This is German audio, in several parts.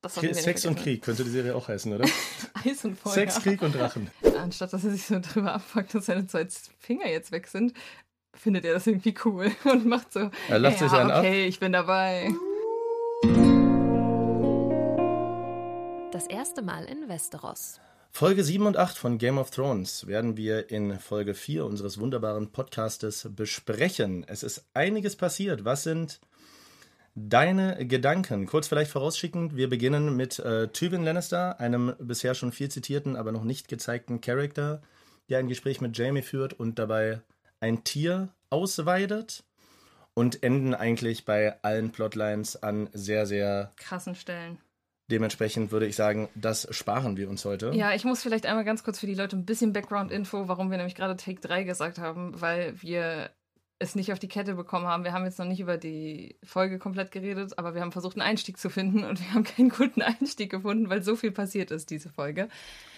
Das Sex und Krieg könnte die Serie auch heißen, oder? Eis und Feuer. Sex, Krieg und Drachen. Anstatt dass er sich so drüber abfuckt, dass seine zwei Finger jetzt weg sind, findet er das irgendwie cool und macht so. Er lacht ja, sich einen okay, ab. ich bin dabei. Das erste Mal in Westeros. Folge 7 und 8 von Game of Thrones werden wir in Folge 4 unseres wunderbaren Podcastes besprechen. Es ist einiges passiert. Was sind deine Gedanken? Kurz vielleicht vorausschickend, wir beginnen mit äh, Tywin Lannister, einem bisher schon viel zitierten, aber noch nicht gezeigten Charakter, der ein Gespräch mit Jamie führt und dabei ein Tier ausweidet und enden eigentlich bei allen Plotlines an sehr, sehr krassen Stellen. Dementsprechend würde ich sagen, das sparen wir uns heute. Ja, ich muss vielleicht einmal ganz kurz für die Leute ein bisschen Background-Info, warum wir nämlich gerade Take 3 gesagt haben, weil wir es nicht auf die Kette bekommen haben. Wir haben jetzt noch nicht über die Folge komplett geredet, aber wir haben versucht, einen Einstieg zu finden und wir haben keinen guten Einstieg gefunden, weil so viel passiert ist, diese Folge.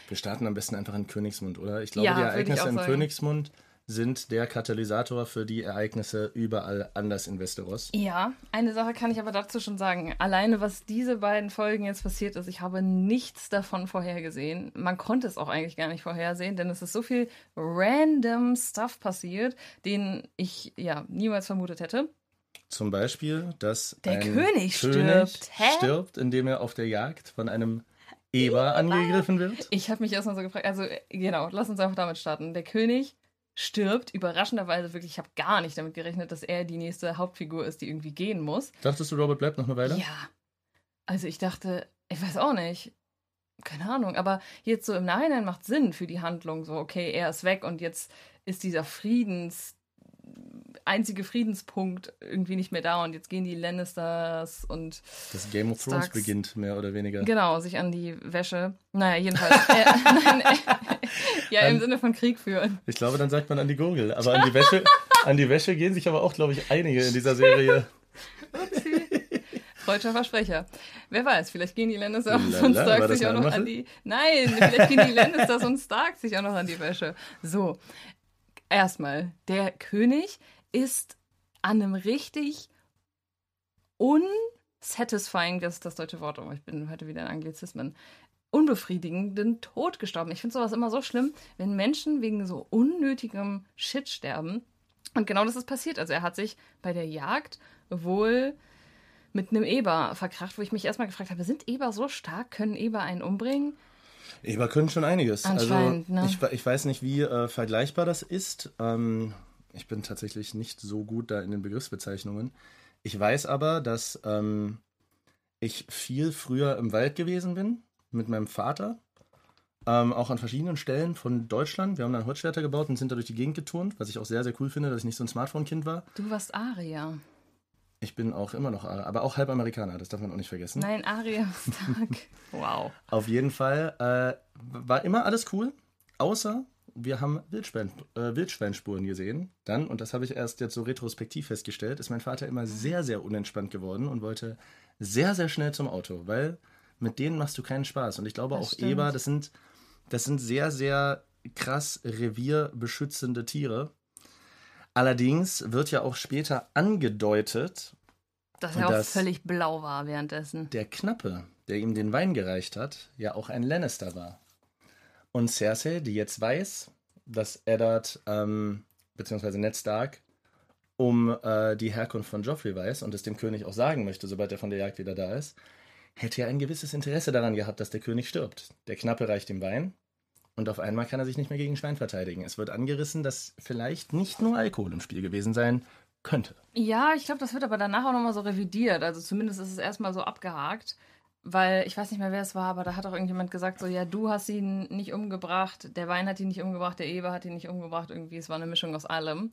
Wir starten am besten einfach in Königsmund, oder? Ich glaube, ja, die Ereignisse in Königsmund sind der Katalysator für die Ereignisse überall anders in Westeros. Ja, eine Sache kann ich aber dazu schon sagen. Alleine, was diese beiden Folgen jetzt passiert ist, ich habe nichts davon vorhergesehen. Man konnte es auch eigentlich gar nicht vorhersehen, denn es ist so viel random Stuff passiert, den ich ja niemals vermutet hätte. Zum Beispiel, dass der König, König stirbt. Hä? stirbt, indem er auf der Jagd von einem Eber angegriffen wird. Ich habe mich erstmal so gefragt, also genau, lass uns einfach damit starten. Der König stirbt. Überraschenderweise wirklich, ich habe gar nicht damit gerechnet, dass er die nächste Hauptfigur ist, die irgendwie gehen muss. Dachtest du, Robert bleibt noch eine Weile? Ja. Also ich dachte, ich weiß auch nicht. Keine Ahnung, aber jetzt so im Nachhinein macht Sinn für die Handlung. So, okay, er ist weg und jetzt ist dieser Friedens, einzige Friedenspunkt irgendwie nicht mehr da und jetzt gehen die Lannisters und. Das Game of Thrones Starks, beginnt, mehr oder weniger. Genau, sich an die Wäsche. Naja, jedenfalls. äh, nein, äh, ja, im Sinne von Krieg führen. Ich glaube, dann sagt man an die Gurgel. Aber an die Wäsche, an die Wäsche gehen sich aber auch, glaube ich, einige in dieser Serie. Upsi. Freudscher Versprecher. Wer weiß, vielleicht gehen die Lannisters und Stark sich auch noch an die. Nein, vielleicht gehen die Lannisters und Stark sich auch noch an die Wäsche. So, erstmal, der König ist an einem richtig unsatisfying, das ist das deutsche Wort, aber ich bin heute wieder in Anglizismen, unbefriedigenden Tod gestorben. Ich finde sowas immer so schlimm, wenn Menschen wegen so unnötigem Shit sterben. Und genau das ist passiert. Also er hat sich bei der Jagd wohl mit einem Eber verkracht, wo ich mich erstmal gefragt habe, sind Eber so stark? Können Eber einen umbringen? Eber können schon einiges. Also ne? ich, ich, weiß nicht, wie äh, vergleichbar das ist. Ähm, ich bin tatsächlich nicht so gut da in den Begriffsbezeichnungen. Ich weiß aber, dass ähm, ich viel früher im Wald gewesen bin mit meinem Vater. Ähm, auch an verschiedenen Stellen von Deutschland. Wir haben dann Holzschwerter gebaut und sind da durch die Gegend geturnt, was ich auch sehr, sehr cool finde, dass ich nicht so ein Smartphone-Kind war. Du warst Aria. Ich bin auch immer noch Aria, aber auch halb Amerikaner, das darf man auch nicht vergessen. Nein, Aria stark. wow. Auf jeden Fall äh, war immer alles cool, außer wir haben Wildschwein, äh, Wildschweinspuren gesehen. Dann, und das habe ich erst jetzt so retrospektiv festgestellt, ist mein Vater immer sehr, sehr unentspannt geworden und wollte sehr, sehr schnell zum Auto, weil mit denen machst du keinen Spaß. Und ich glaube das auch stimmt. Eber, das sind, das sind sehr, sehr krass revierbeschützende Tiere. Allerdings wird ja auch später angedeutet, dass er auch völlig blau war währenddessen. Der Knappe, der ihm den Wein gereicht hat, ja auch ein Lannister war. Und Cersei, die jetzt weiß, dass Eddard ähm, bzw. Ned Stark um äh, die Herkunft von Joffrey weiß und es dem König auch sagen möchte, sobald er von der Jagd wieder da ist, hätte ja ein gewisses Interesse daran gehabt, dass der König stirbt. Der Knappe reicht ihm Wein und auf einmal kann er sich nicht mehr gegen Schwein verteidigen. Es wird angerissen, dass vielleicht nicht nur Alkohol im Spiel gewesen sein könnte. Ja, ich glaube, das wird aber danach auch nochmal so revidiert. Also zumindest ist es erstmal so abgehakt. Weil ich weiß nicht mehr, wer es war, aber da hat auch irgendjemand gesagt, so, ja, du hast ihn nicht umgebracht, der Wein hat ihn nicht umgebracht, der Eber hat ihn nicht umgebracht, irgendwie, es war eine Mischung aus allem.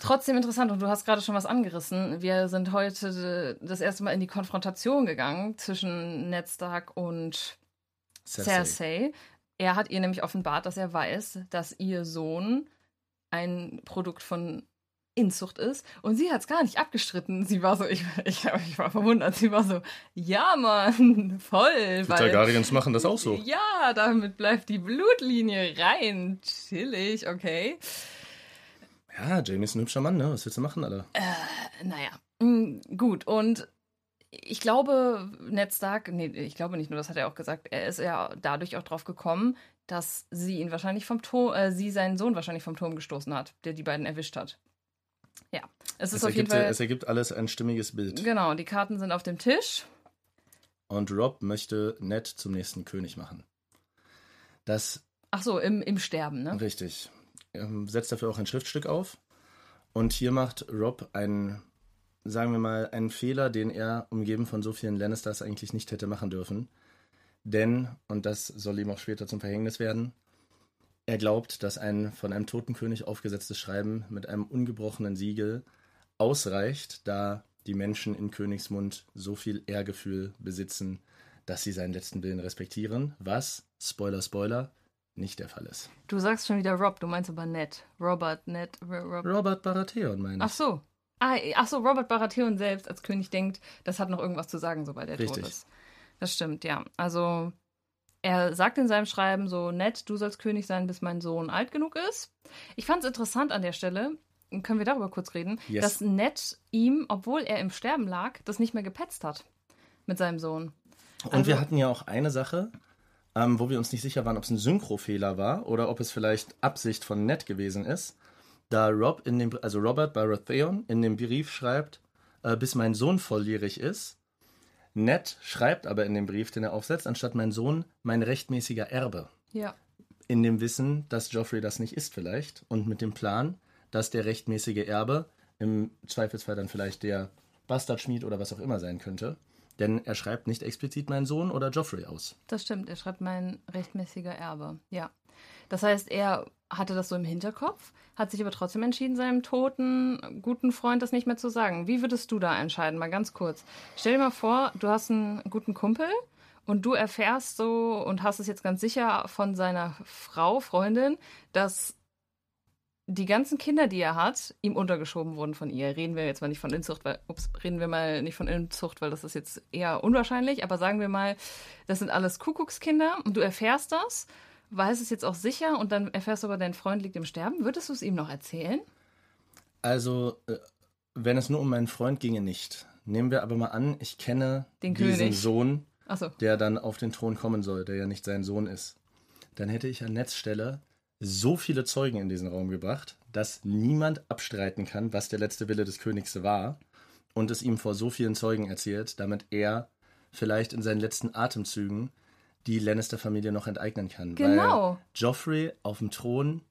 Trotzdem interessant und du hast gerade schon was angerissen. Wir sind heute das erste Mal in die Konfrontation gegangen zwischen Ned Stark und Cersei. Cersei. Er hat ihr nämlich offenbart, dass er weiß, dass ihr Sohn ein Produkt von Inzucht ist. Und sie hat es gar nicht abgestritten. Sie war so, ich, ich, ich, war verwundert, sie war so, ja Mann, voll. Die Targaryens machen das auch so. Ja, damit bleibt die Blutlinie rein. Chillig, okay. Ja, Jamie ist ein hübscher Mann, ne? Was willst du machen, Alter? Äh, naja, mm, gut. Und ich glaube, Ned Stark, nee, ich glaube nicht nur, das hat er auch gesagt, er ist ja dadurch auch drauf gekommen, dass sie ihn wahrscheinlich vom Turm, äh, sie seinen Sohn wahrscheinlich vom Turm gestoßen hat, der die beiden erwischt hat. Es ist Es auf jeden ergibt, Fall. es ergibt alles ein stimmiges Bild. Genau, die Karten sind auf dem Tisch. Und Rob möchte Ned zum nächsten König machen. Das Ach so, im, im Sterben, ne? Richtig. Er setzt dafür auch ein Schriftstück auf. Und hier macht Rob einen, sagen wir mal, einen Fehler, den er, umgeben von so vielen Lannisters, eigentlich nicht hätte machen dürfen. Denn, und das soll ihm auch später zum Verhängnis werden, er glaubt, dass ein von einem toten König aufgesetztes Schreiben mit einem ungebrochenen Siegel ausreicht, da die Menschen in Königsmund so viel Ehrgefühl besitzen, dass sie seinen letzten Willen respektieren, was, Spoiler, Spoiler, nicht der Fall ist. Du sagst schon wieder Rob, du meinst aber Ned. Robert, Ned, Ro- Rob. Robert Baratheon, meine Ach so. Ah, ach so, Robert Baratheon selbst als König denkt, das hat noch irgendwas zu sagen, sobald er tot Richtig. ist. Das stimmt, ja. Also, er sagt in seinem Schreiben so, Ned, du sollst König sein, bis mein Sohn alt genug ist. Ich fand es interessant an der Stelle, können wir darüber kurz reden, Yes. dass Ned ihm, obwohl er im Sterben lag, das nicht mehr gepetzt hat mit seinem Sohn. Und Also- wir hatten ja auch eine Sache, ähm, wo wir uns nicht sicher waren, ob es ein Synchrofehler war oder ob es vielleicht Absicht von Ned gewesen ist. Da Rob in dem, also Robert Baratheon in dem Brief schreibt, äh, bis mein Sohn volljährig ist. Ned schreibt aber in dem Brief, den er aufsetzt, anstatt mein Sohn, mein rechtmäßiger Erbe. Ja. In dem Wissen, dass Joffrey das nicht ist vielleicht und mit dem Plan, dass der rechtmäßige Erbe im Zweifelsfall dann vielleicht der Bastardschmied oder was auch immer sein könnte. Denn er schreibt nicht explizit meinen Sohn oder Joffrey aus. Das stimmt, er schreibt mein rechtmäßiger Erbe. Ja. Das heißt, er hatte das so im Hinterkopf, hat sich aber trotzdem entschieden, seinem toten, guten Freund das nicht mehr zu sagen. Wie würdest du da entscheiden? Mal ganz kurz. Stell dir mal vor, du hast einen guten Kumpel und du erfährst so und hast es jetzt ganz sicher von seiner Frau, Freundin, dass die ganzen Kinder, die er hat, ihm untergeschoben wurden von ihr. Reden wir jetzt mal nicht von Inzucht, weil, ups, reden wir mal nicht von Inzucht, weil das ist jetzt eher unwahrscheinlich, aber sagen wir mal, das sind alles Kuckuckskinder und du erfährst das, weißt es jetzt auch sicher und dann erfährst du aber, dein Freund liegt im Sterben. Würdest du es ihm noch erzählen? Also, äh, wenn es nur um meinen Freund ginge, nicht. Nehmen wir aber mal an, ich kenne Den diesen König. Sohn, Achso. der dann auf den Thron kommen soll, der ja nicht sein Sohn ist. Dann hätte ich an Netzstelle so viele Zeugen in diesen Raum gebracht, dass niemand abstreiten kann, was der letzte Wille des Königs war und es ihm vor so vielen Zeugen erzählt, damit er vielleicht in seinen letzten Atemzügen die Lannister-Familie noch enteignen kann. Genau. Weil Joffrey auf dem Thron,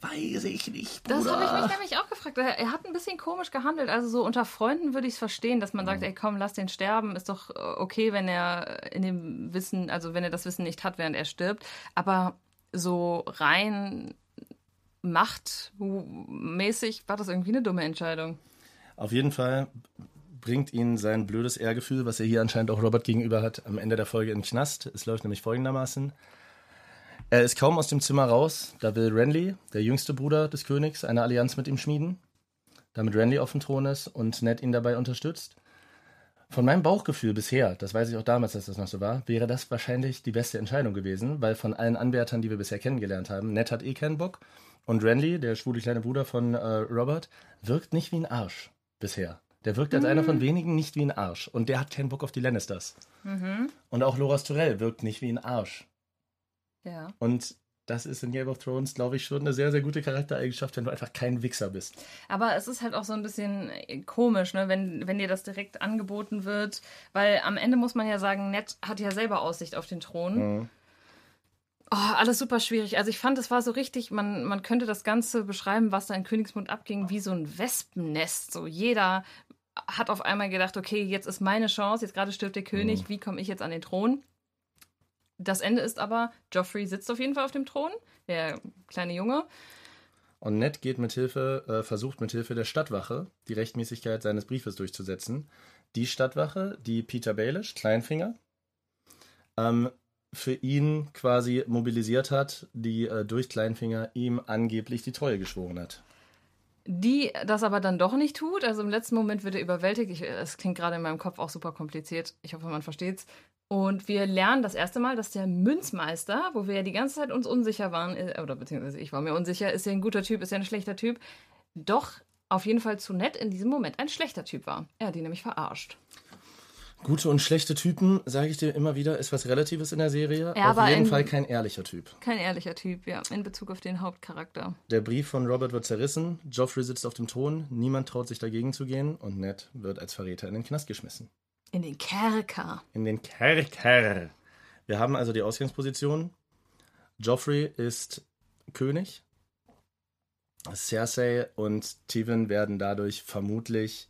weiß ich nicht, Das Bruder. habe ich mich nämlich auch gefragt. Er, hat ein bisschen komisch gehandelt. Also so unter Freunden würde ich es verstehen, dass man sagt, ey komm, lass den sterben. Ist doch äh, okay, wenn er in dem Wissen, also wenn er das Wissen nicht hat, während er stirbt. Aber so rein machtmäßig war das irgendwie eine dumme Entscheidung. Auf jeden Fall bringt ihn sein blödes Ehrgefühl, was er hier anscheinend auch Robert gegenüber hat, am Ende der Folge in den Knast. Es läuft nämlich folgendermaßen. Er ist kaum aus dem Zimmer raus, da will Renly, der jüngste Bruder des Königs, eine Allianz mit ihm schmieden, damit Renly auf dem Thron ist und Ned ihn dabei unterstützt. Von meinem Bauchgefühl bisher, das weiß ich auch damals, dass das noch so war, wäre das wahrscheinlich die beste Entscheidung gewesen, weil von allen Anwärtern, die wir bisher kennengelernt haben, Ned hat eh keinen Bock und Renly, der schwule kleine Bruder von äh, Robert, wirkt nicht wie ein Arsch bisher. Der wirkt als einer von wenigen nicht wie ein Arsch und der hat keinen Bock auf die Lannisters. Und auch Loras Tyrell wirkt nicht wie ein Arsch. Ja. Und das ist in Game of Thrones, glaube ich, schon eine sehr, sehr gute Charaktereigenschaft, wenn du einfach kein Wichser bist. Aber es ist halt auch so ein bisschen äh, komisch, ne, wenn, wenn dir das direkt angeboten wird. Weil am Ende muss man ja sagen, Ned hat ja selber Aussicht auf den Thron. Mhm. Oh, alles super schwierig. Also ich fand, es war so richtig, man, man könnte das Ganze beschreiben, was da in Königsmund abging, wie so ein Wespennest. So jeder hat auf einmal gedacht, okay, jetzt ist meine Chance, jetzt gerade stirbt der König, wie komme ich jetzt an den Thron? Das Ende ist aber, Joffrey sitzt auf jeden Fall auf dem Thron, der kleine Junge. Und Ned geht mit Hilfe, äh, versucht mit Hilfe der Stadtwache die Rechtmäßigkeit seines Briefes durchzusetzen. Die Stadtwache, die Peter Baelish, Kleinfinger, ähm, für ihn quasi mobilisiert hat, die äh, durch Kleinfinger ihm angeblich die Treue geschworen hat. die das aber dann doch nicht tut. Also im letzten Moment wird er überwältigt. Es klingt gerade in meinem Kopf auch super kompliziert. Ich hoffe, man versteht's. Und wir lernen das erste Mal, dass der Münzmeister, wo wir ja die ganze Zeit uns unsicher waren, äh, oder beziehungsweise ich war mir unsicher, ist er ein guter Typ, ist er ein schlechter Typ, doch auf jeden Fall zu nett in diesem Moment ein schlechter Typ war. Er hat ihn nämlich verarscht. Gute und schlechte Typen, sage ich dir immer wieder, ist was Relatives in der Serie. Ja, Auf jeden in- Fall kein ehrlicher Typ. Kein ehrlicher Typ, ja, in Bezug auf den Hauptcharakter. Der Brief von Robert wird zerrissen, Joffrey sitzt auf dem Thron, niemand traut sich dagegen zu gehen und Ned wird als Verräter in den Knast geschmissen. In den Kerker. In den Kerker. Wir haben also die Ausgangsposition. Joffrey ist König. Cersei und Tywin werden dadurch vermutlich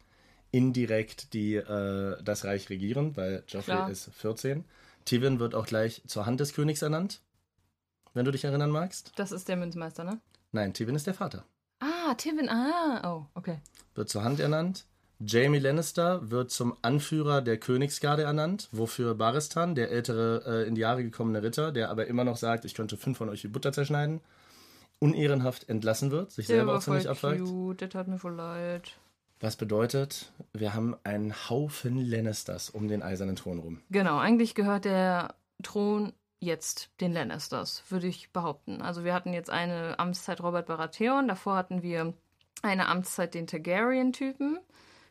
indirekt die, äh, das Reich regieren, weil Joffrey Klar. ist 14. Tywin wird auch gleich zur Hand des Königs ernannt, wenn du dich erinnern magst. Das ist der Münzmeister, ne? Nein, Tywin ist der Vater. Ah, Tivin, ah, oh, okay. Wird zur Hand ernannt. Jamie Lannister wird zum Anführer der Königsgarde ernannt, wofür Baristan, der ältere, äh, in die Jahre gekommene Ritter, der aber immer noch sagt, ich könnte fünf von euch wie Butter zerschneiden, unehrenhaft entlassen wird, sich Der selber auch ziemlich abfragt. der tat mir voll leid. Was bedeutet, wir haben einen Haufen Lannisters um den eisernen Thron rum. Genau, eigentlich gehört der Thron jetzt den Lannisters, würde ich behaupten. Also wir hatten jetzt eine Amtszeit Robert Baratheon, davor hatten wir eine Amtszeit den Targaryen-Typen,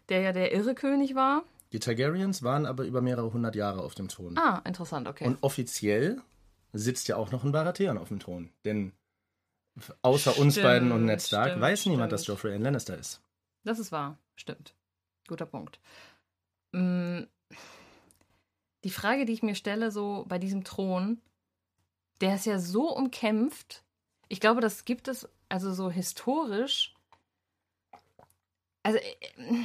der ja der irre König war. Die Targaryens waren aber über mehrere hundert Jahre auf dem Thron. Ah, interessant, okay. Und offiziell sitzt ja auch noch ein Baratheon auf dem Thron. Denn außer uns Stimmt, beiden und Ned Stark stimmt, weiß niemand, dass stimmt. Joffrey ein Lannister ist. Das ist wahr, stimmt. Guter Punkt. Mm, Die Frage, die ich mir stelle, so bei diesem Thron, der ist ja so umkämpft. Ich glaube, das gibt es, also so historisch. Also, äh,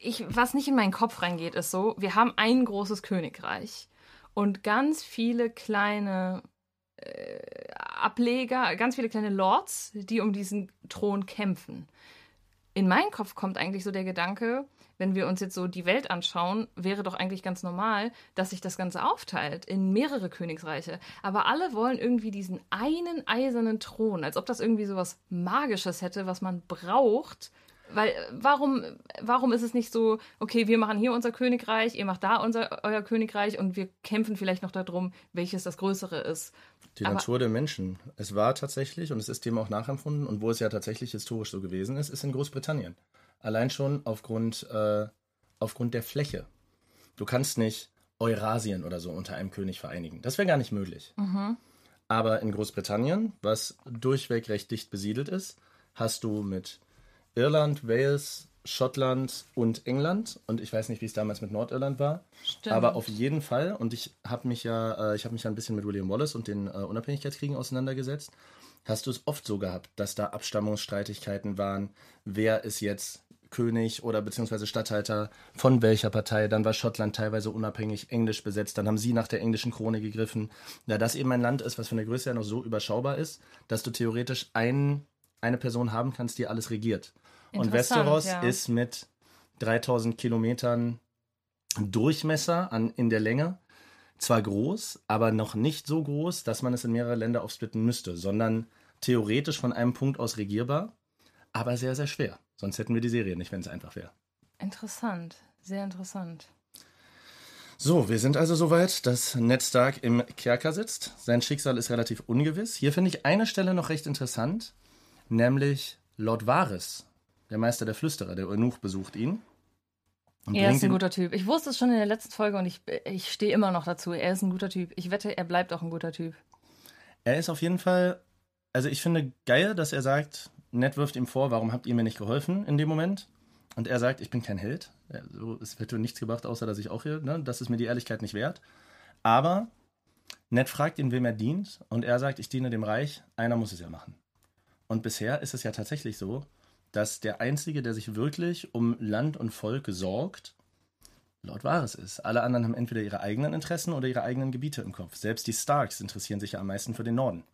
ich, was nicht in meinen Kopf reingeht, ist so, wir haben ein großes Königreich und ganz viele kleine äh, Ableger, ganz viele kleine Lords, die um diesen Thron kämpfen in meinen Kopf kommt eigentlich so der Gedanke, wenn wir uns jetzt so die Welt anschauen, wäre doch eigentlich ganz normal, dass sich das Ganze aufteilt in mehrere Königsreiche. Aber alle wollen irgendwie diesen einen eisernen Thron, als ob das irgendwie so was Magisches hätte, was man braucht. Weil äh, warum, warum ist es nicht so, okay, wir machen hier unser Königreich, ihr macht da unser, euer Königreich und wir kämpfen vielleicht noch darum, welches das Größere ist. Die Aber- Natur der Menschen. Es war tatsächlich, und es ist dem auch nachempfunden, und wo es ja tatsächlich historisch so gewesen ist, ist in Großbritannien. Allein schon aufgrund, äh, aufgrund der Fläche. Du kannst nicht Eurasien oder so unter einem König vereinigen. Das wäre gar nicht möglich. Aber in Großbritannien, was durchweg recht dicht besiedelt ist, hast du mit Irland, Wales, Schottland und England. Und ich weiß nicht, wie es damals mit Nordirland war. Stimmt. Aber auf jeden Fall, und ich habe mich ja, äh, ich habe mich ja ein bisschen mit William Wallace und den äh, Unabhängigkeitskriegen auseinandergesetzt. Hast du es oft so gehabt, dass da Abstammungsstreitigkeiten waren? Wer ist jetzt König oder beziehungsweise Statthalter von welcher Partei? Dann war Schottland teilweise unabhängig englisch besetzt. Dann haben sie nach der englischen Krone gegriffen. Da das eben ein Land ist, was von der Größe her noch so überschaubar ist, dass du theoretisch ein, eine Person haben kannst, die alles regiert. Und Westeros ja. ist mit 3000 Kilometern Durchmesser an, in der Länge zwar groß, aber noch nicht so groß, dass man es in mehrere Länder aufsplitten müsste, sondern theoretisch von einem Punkt aus regierbar, aber sehr, sehr schwer. Sonst hätten wir die Serie nicht, wenn es einfach wäre. Interessant, sehr interessant. So, wir sind also soweit, dass Ned Stark im Kerker sitzt. Sein Schicksal ist relativ ungewiss. Hier finde ich eine Stelle noch recht interessant, nämlich Lord Varys, der Meister der Flüsterer, der Eunuch, besucht ihn. Er ist ein guter Typ. Ich wusste es schon in der letzten Folge und ich, ich stehe immer noch dazu. Er ist ein guter Typ. Ich wette, er bleibt auch ein guter Typ. Er ist auf jeden Fall, also ich finde geil, dass er sagt, Ned wirft ihm vor, warum habt ihr mir nicht geholfen in dem Moment? Und er sagt, ich bin kein Held. Ja, so, es hätte nichts gebracht, außer dass ich auch hier, ne, das ist mir die Ehrlichkeit nicht wert. Aber Ned fragt ihn, wem er dient, und er sagt, ich diene dem Reich, einer muss es ja machen. Und bisher ist es ja tatsächlich so, dass der Einzige, der sich wirklich um Land und Volk sorgt, Lord Varys ist. Alle anderen haben entweder ihre eigenen Interessen oder ihre eigenen Gebiete im Kopf. Selbst die Starks interessieren sich ja am meisten für den Norden.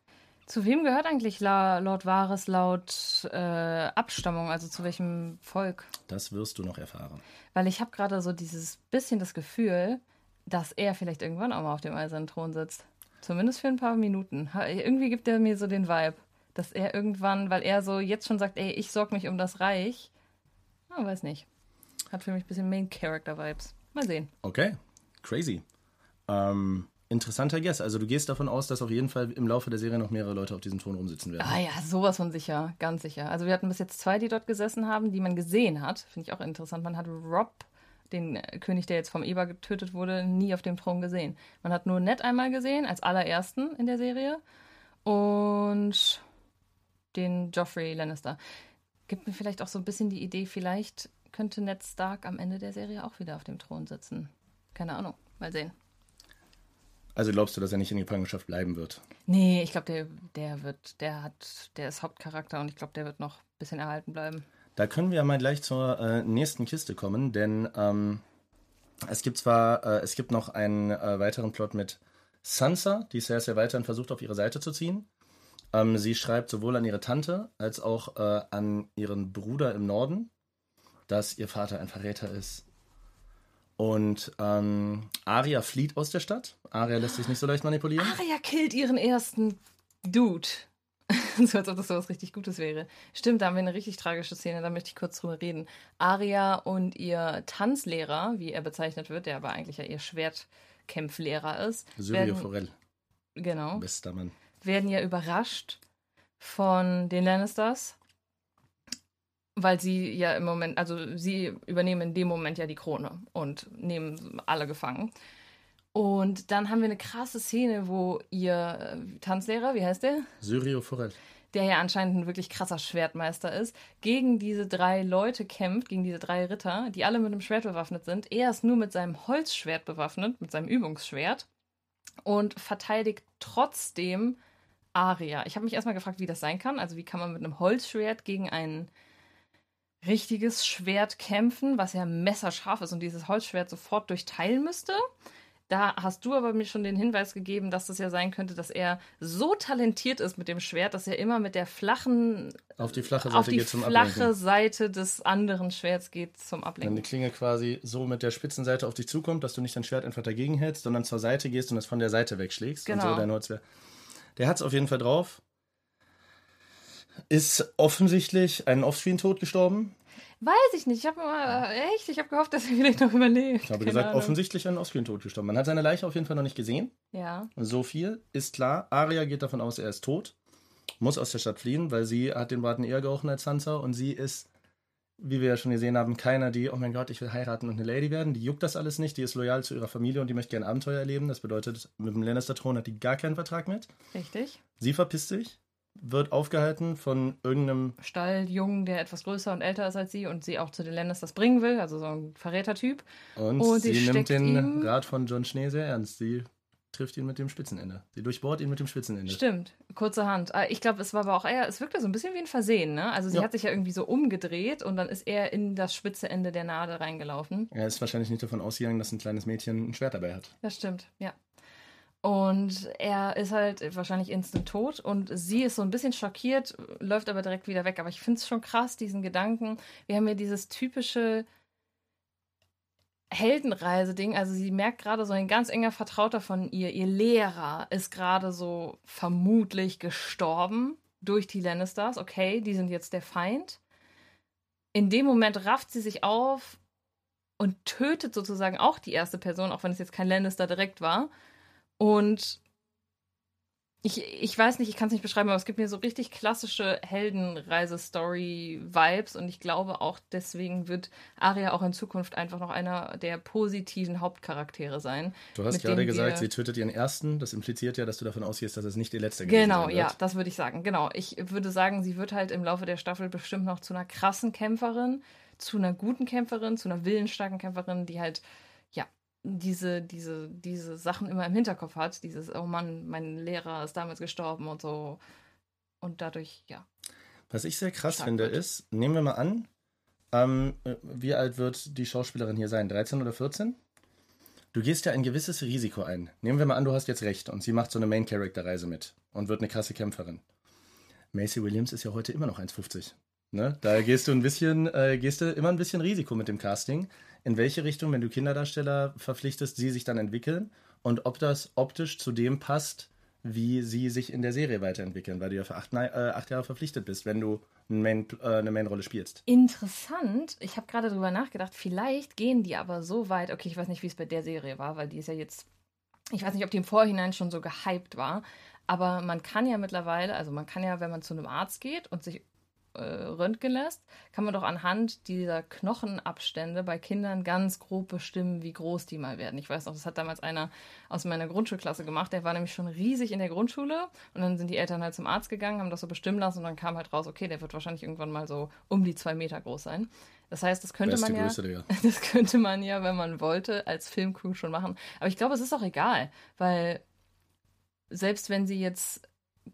Zu wem gehört eigentlich La Lord Varys laut äh, Abstammung, also zu welchem Volk? Das wirst du noch erfahren. Weil ich habe gerade so dieses bisschen das Gefühl, dass er vielleicht irgendwann auch mal auf dem eisernen Thron sitzt. Zumindest für ein paar Minuten. Irgendwie gibt er mir so den Vibe, dass er irgendwann, weil er so jetzt schon sagt, ey, ich sorg mich um das Reich. Ah, weiß nicht. Hat für mich ein bisschen Main-Character-Vibes. Mal sehen. Okay, crazy. Ähm, interessanter Guess. Also du gehst davon aus, dass auf jeden Fall im Laufe der Serie noch mehrere Leute auf diesem Thron rumsitzen werden. Ah ja, sowas von sicher, ganz sicher. Also wir hatten bis jetzt zwei, die dort gesessen haben, die man gesehen hat. Finde ich auch interessant. Man hat Rob, den äh, König, der jetzt vom Eber getötet wurde, nie auf dem Thron gesehen. Man hat nur Ned einmal gesehen, als allerersten in der Serie. Und den Joffrey Lannister. Gibt mir vielleicht auch so ein bisschen die Idee, vielleicht könnte Ned Stark am Ende der Serie auch wieder auf dem Thron sitzen. Keine Ahnung, mal sehen. Also glaubst du, dass er nicht in Gefangenschaft bleiben wird? Nee, ich glaube, der, der wird, der hat, der ist Hauptcharakter und ich glaube, der wird noch ein bisschen erhalten bleiben. Da können wir ja mal gleich zur äh, nächsten Kiste kommen, denn ähm, es gibt zwar, äh, es gibt noch einen äh, weiteren Plot mit Sansa, die Cersei weiterhin versucht, auf ihre Seite zu ziehen. Ähm, sie schreibt sowohl an ihre Tante als auch äh, an ihren Bruder im Norden, dass ihr Vater ein Verräter ist. Und ähm, Arya flieht aus der Stadt. Arya lässt sich nicht so leicht manipulieren. Arya killt ihren ersten Dude. so als ob das so was richtig Gutes wäre. Stimmt, da haben wir eine richtig tragische Szene, da möchte ich kurz drüber reden. Arya und ihr Tanzlehrer, wie er bezeichnet wird, der aber eigentlich ja ihr Schwertkämpflehrer ist. Syrio werden- Forel, Genau. bester Mann. Werden ja überrascht von den Lannisters, weil sie ja im Moment, also sie übernehmen in dem Moment ja die Krone und nehmen alle gefangen. Und dann haben wir eine krasse Szene, wo ihr äh, Tanzlehrer, wie heißt der? Syrio Forel. der ja anscheinend ein wirklich krasser Schwertmeister ist, gegen diese drei Leute kämpft, gegen diese drei Ritter, die alle mit einem Schwert bewaffnet sind. Er ist nur mit seinem Holzschwert bewaffnet, mit seinem Übungsschwert und verteidigt trotzdem Aria. Ich habe mich erstmal gefragt, wie das sein kann. Also wie kann man mit einem Holzschwert gegen ein richtiges Schwert kämpfen, was ja messerscharf ist und dieses Holzschwert sofort durchteilen müsste. Da hast du aber mir schon den Hinweis gegeben, dass das ja sein könnte, dass er so talentiert ist mit dem Schwert, dass er immer mit der flachen, Auf die flache auf Seite die geht zum flache Ablenken. Seite des anderen Schwerts geht zum Wenn die Ablenken. Klinge quasi so mit der Spitzenseite auf dich zukommt, dass du nicht dein Schwert einfach dagegen hältst, sondern zur Seite gehst und es von der Seite wegschlägst. Und Genau. so dein Holzschwert. Der hat es auf jeden Fall drauf. Ist offensichtlich einen Offscreen-Tod gestorben. Weiß ich nicht. Ich habe mal echt, ich habe gehofft, dass er vielleicht noch überlebt. Ich habe Keine gesagt, Ahnung. offensichtlich einen Offscreen-Tod gestorben. Man hat seine Leiche auf jeden Fall noch nicht gesehen. Ja. So viel ist klar. Arya geht davon aus, er ist tot. Muss aus der Stadt fliehen, weil sie hat den Braten eher gerochen als Sansa. Und sie ist, wie wir ja schon gesehen haben, keiner, die, oh mein Gott, ich will heiraten und eine Lady werden. Die juckt das alles nicht. Die ist loyal zu ihrer Familie und die möchte gerne Abenteuer erleben. Das bedeutet, mit dem Lannister-Thron hat die gar keinen Vertrag mit. Richtig. Sie verpisst sich, wird aufgehalten von irgendeinem Stalljungen, der etwas größer und älter ist als sie und sie auch zu den Lannisters bringen will, also so ein Verrätertyp. und, Und sie sie nimmt den Rat von John Schnee sehr ernst. Sie trifft ihn mit dem Spitzenende. Sie durchbohrt ihn mit dem Spitzenende. Stimmt, kurze Hand. Ah, Ich glaube, es war aber auch eher, es wirkte so ein bisschen wie ein Versehen, ne? Also sie Ja. hat sich ja irgendwie so umgedreht und dann ist er in das spitze Ende der Nadel reingelaufen. Er ist wahrscheinlich nicht davon ausgegangen, dass ein kleines Mädchen ein Schwert dabei hat. Das stimmt, ja. Und er ist halt wahrscheinlich instant tot und sie ist so ein bisschen schockiert, läuft aber direkt wieder weg. Aber ich finde es schon krass, diesen Gedanken. Wir haben ja dieses typische Heldenreise-Ding. Also sie merkt gerade so ein ganz enger Vertrauter von ihr, ihr Lehrer, ist gerade so vermutlich gestorben durch die Lannisters. Okay, die sind jetzt der Feind. In dem Moment rafft sie sich auf und tötet sozusagen auch die erste Person, auch wenn es jetzt kein Lannister direkt war. Und ich, ich weiß nicht, ich kann es nicht beschreiben, aber es gibt mir so richtig klassische Heldenreise-Story-Vibes und ich glaube auch deswegen wird Arya auch in Zukunft einfach noch einer der positiven Hauptcharaktere sein. Du hast gerade gesagt, sie tötet ihren ersten. Das impliziert ja, dass du davon ausgehst, dass es nicht ihr letzter gewesen Genau, ja, das würde ich sagen. Genau. Ich würde sagen, sie wird halt im Laufe der Staffel bestimmt noch zu einer krassen Kämpferin, zu einer guten Kämpferin, zu einer willensstarken Kämpferin, die halt, diese, diese, diese Sachen immer im Hinterkopf hat. Dieses, oh Mann, mein Lehrer ist damals gestorben und so. Und dadurch, ja. Was ich sehr krass Stark finde, wird. ist, nehmen wir mal an, ähm, äh, wie alt wird die Schauspielerin hier sein? 13 oder 14? Du gehst ja ein gewisses Risiko ein. Nehmen wir mal an, du hast jetzt recht und sie macht so eine Main-Character-Reise mit und wird eine krasse Kämpferin. Macy Williams ist ja heute immer noch 1,50. Ne? Da gehst du ein bisschen, äh, gehst du immer ein bisschen Risiko mit dem Casting. In welche Richtung, wenn du Kinderdarsteller verpflichtest, sie sich dann entwickeln und ob das optisch zu dem passt, wie sie sich in der Serie weiterentwickeln, weil du ja für acht, äh, acht Jahre verpflichtet bist, wenn du Main, äh, eine Main-Rolle spielst. Interessant. Ich habe gerade drüber nachgedacht. Vielleicht gehen die aber so weit. Okay, ich weiß nicht, wie es bei der Serie war, weil die ist ja jetzt. Ich weiß nicht, ob die im Vorhinein schon so gehypt war. Aber man kann ja mittlerweile, also man kann ja, wenn man zu einem Arzt geht und sich äh, röntgen lässt, kann man doch anhand dieser Knochenabstände bei Kindern ganz grob bestimmen, wie groß die mal werden. Ich weiß noch, das hat damals einer aus meiner Grundschulklasse gemacht. Der war nämlich schon riesig in der Grundschule und dann sind die Eltern halt zum Arzt gegangen, haben das so bestimmen lassen und dann kam halt raus, okay, der wird wahrscheinlich irgendwann mal so um die zwei Meter groß sein. Das heißt, das könnte Beste man ja, Größe, das könnte man ja, wenn man wollte, als Filmcrew schon machen. Aber ich glaube, es ist auch egal, weil selbst wenn sie jetzt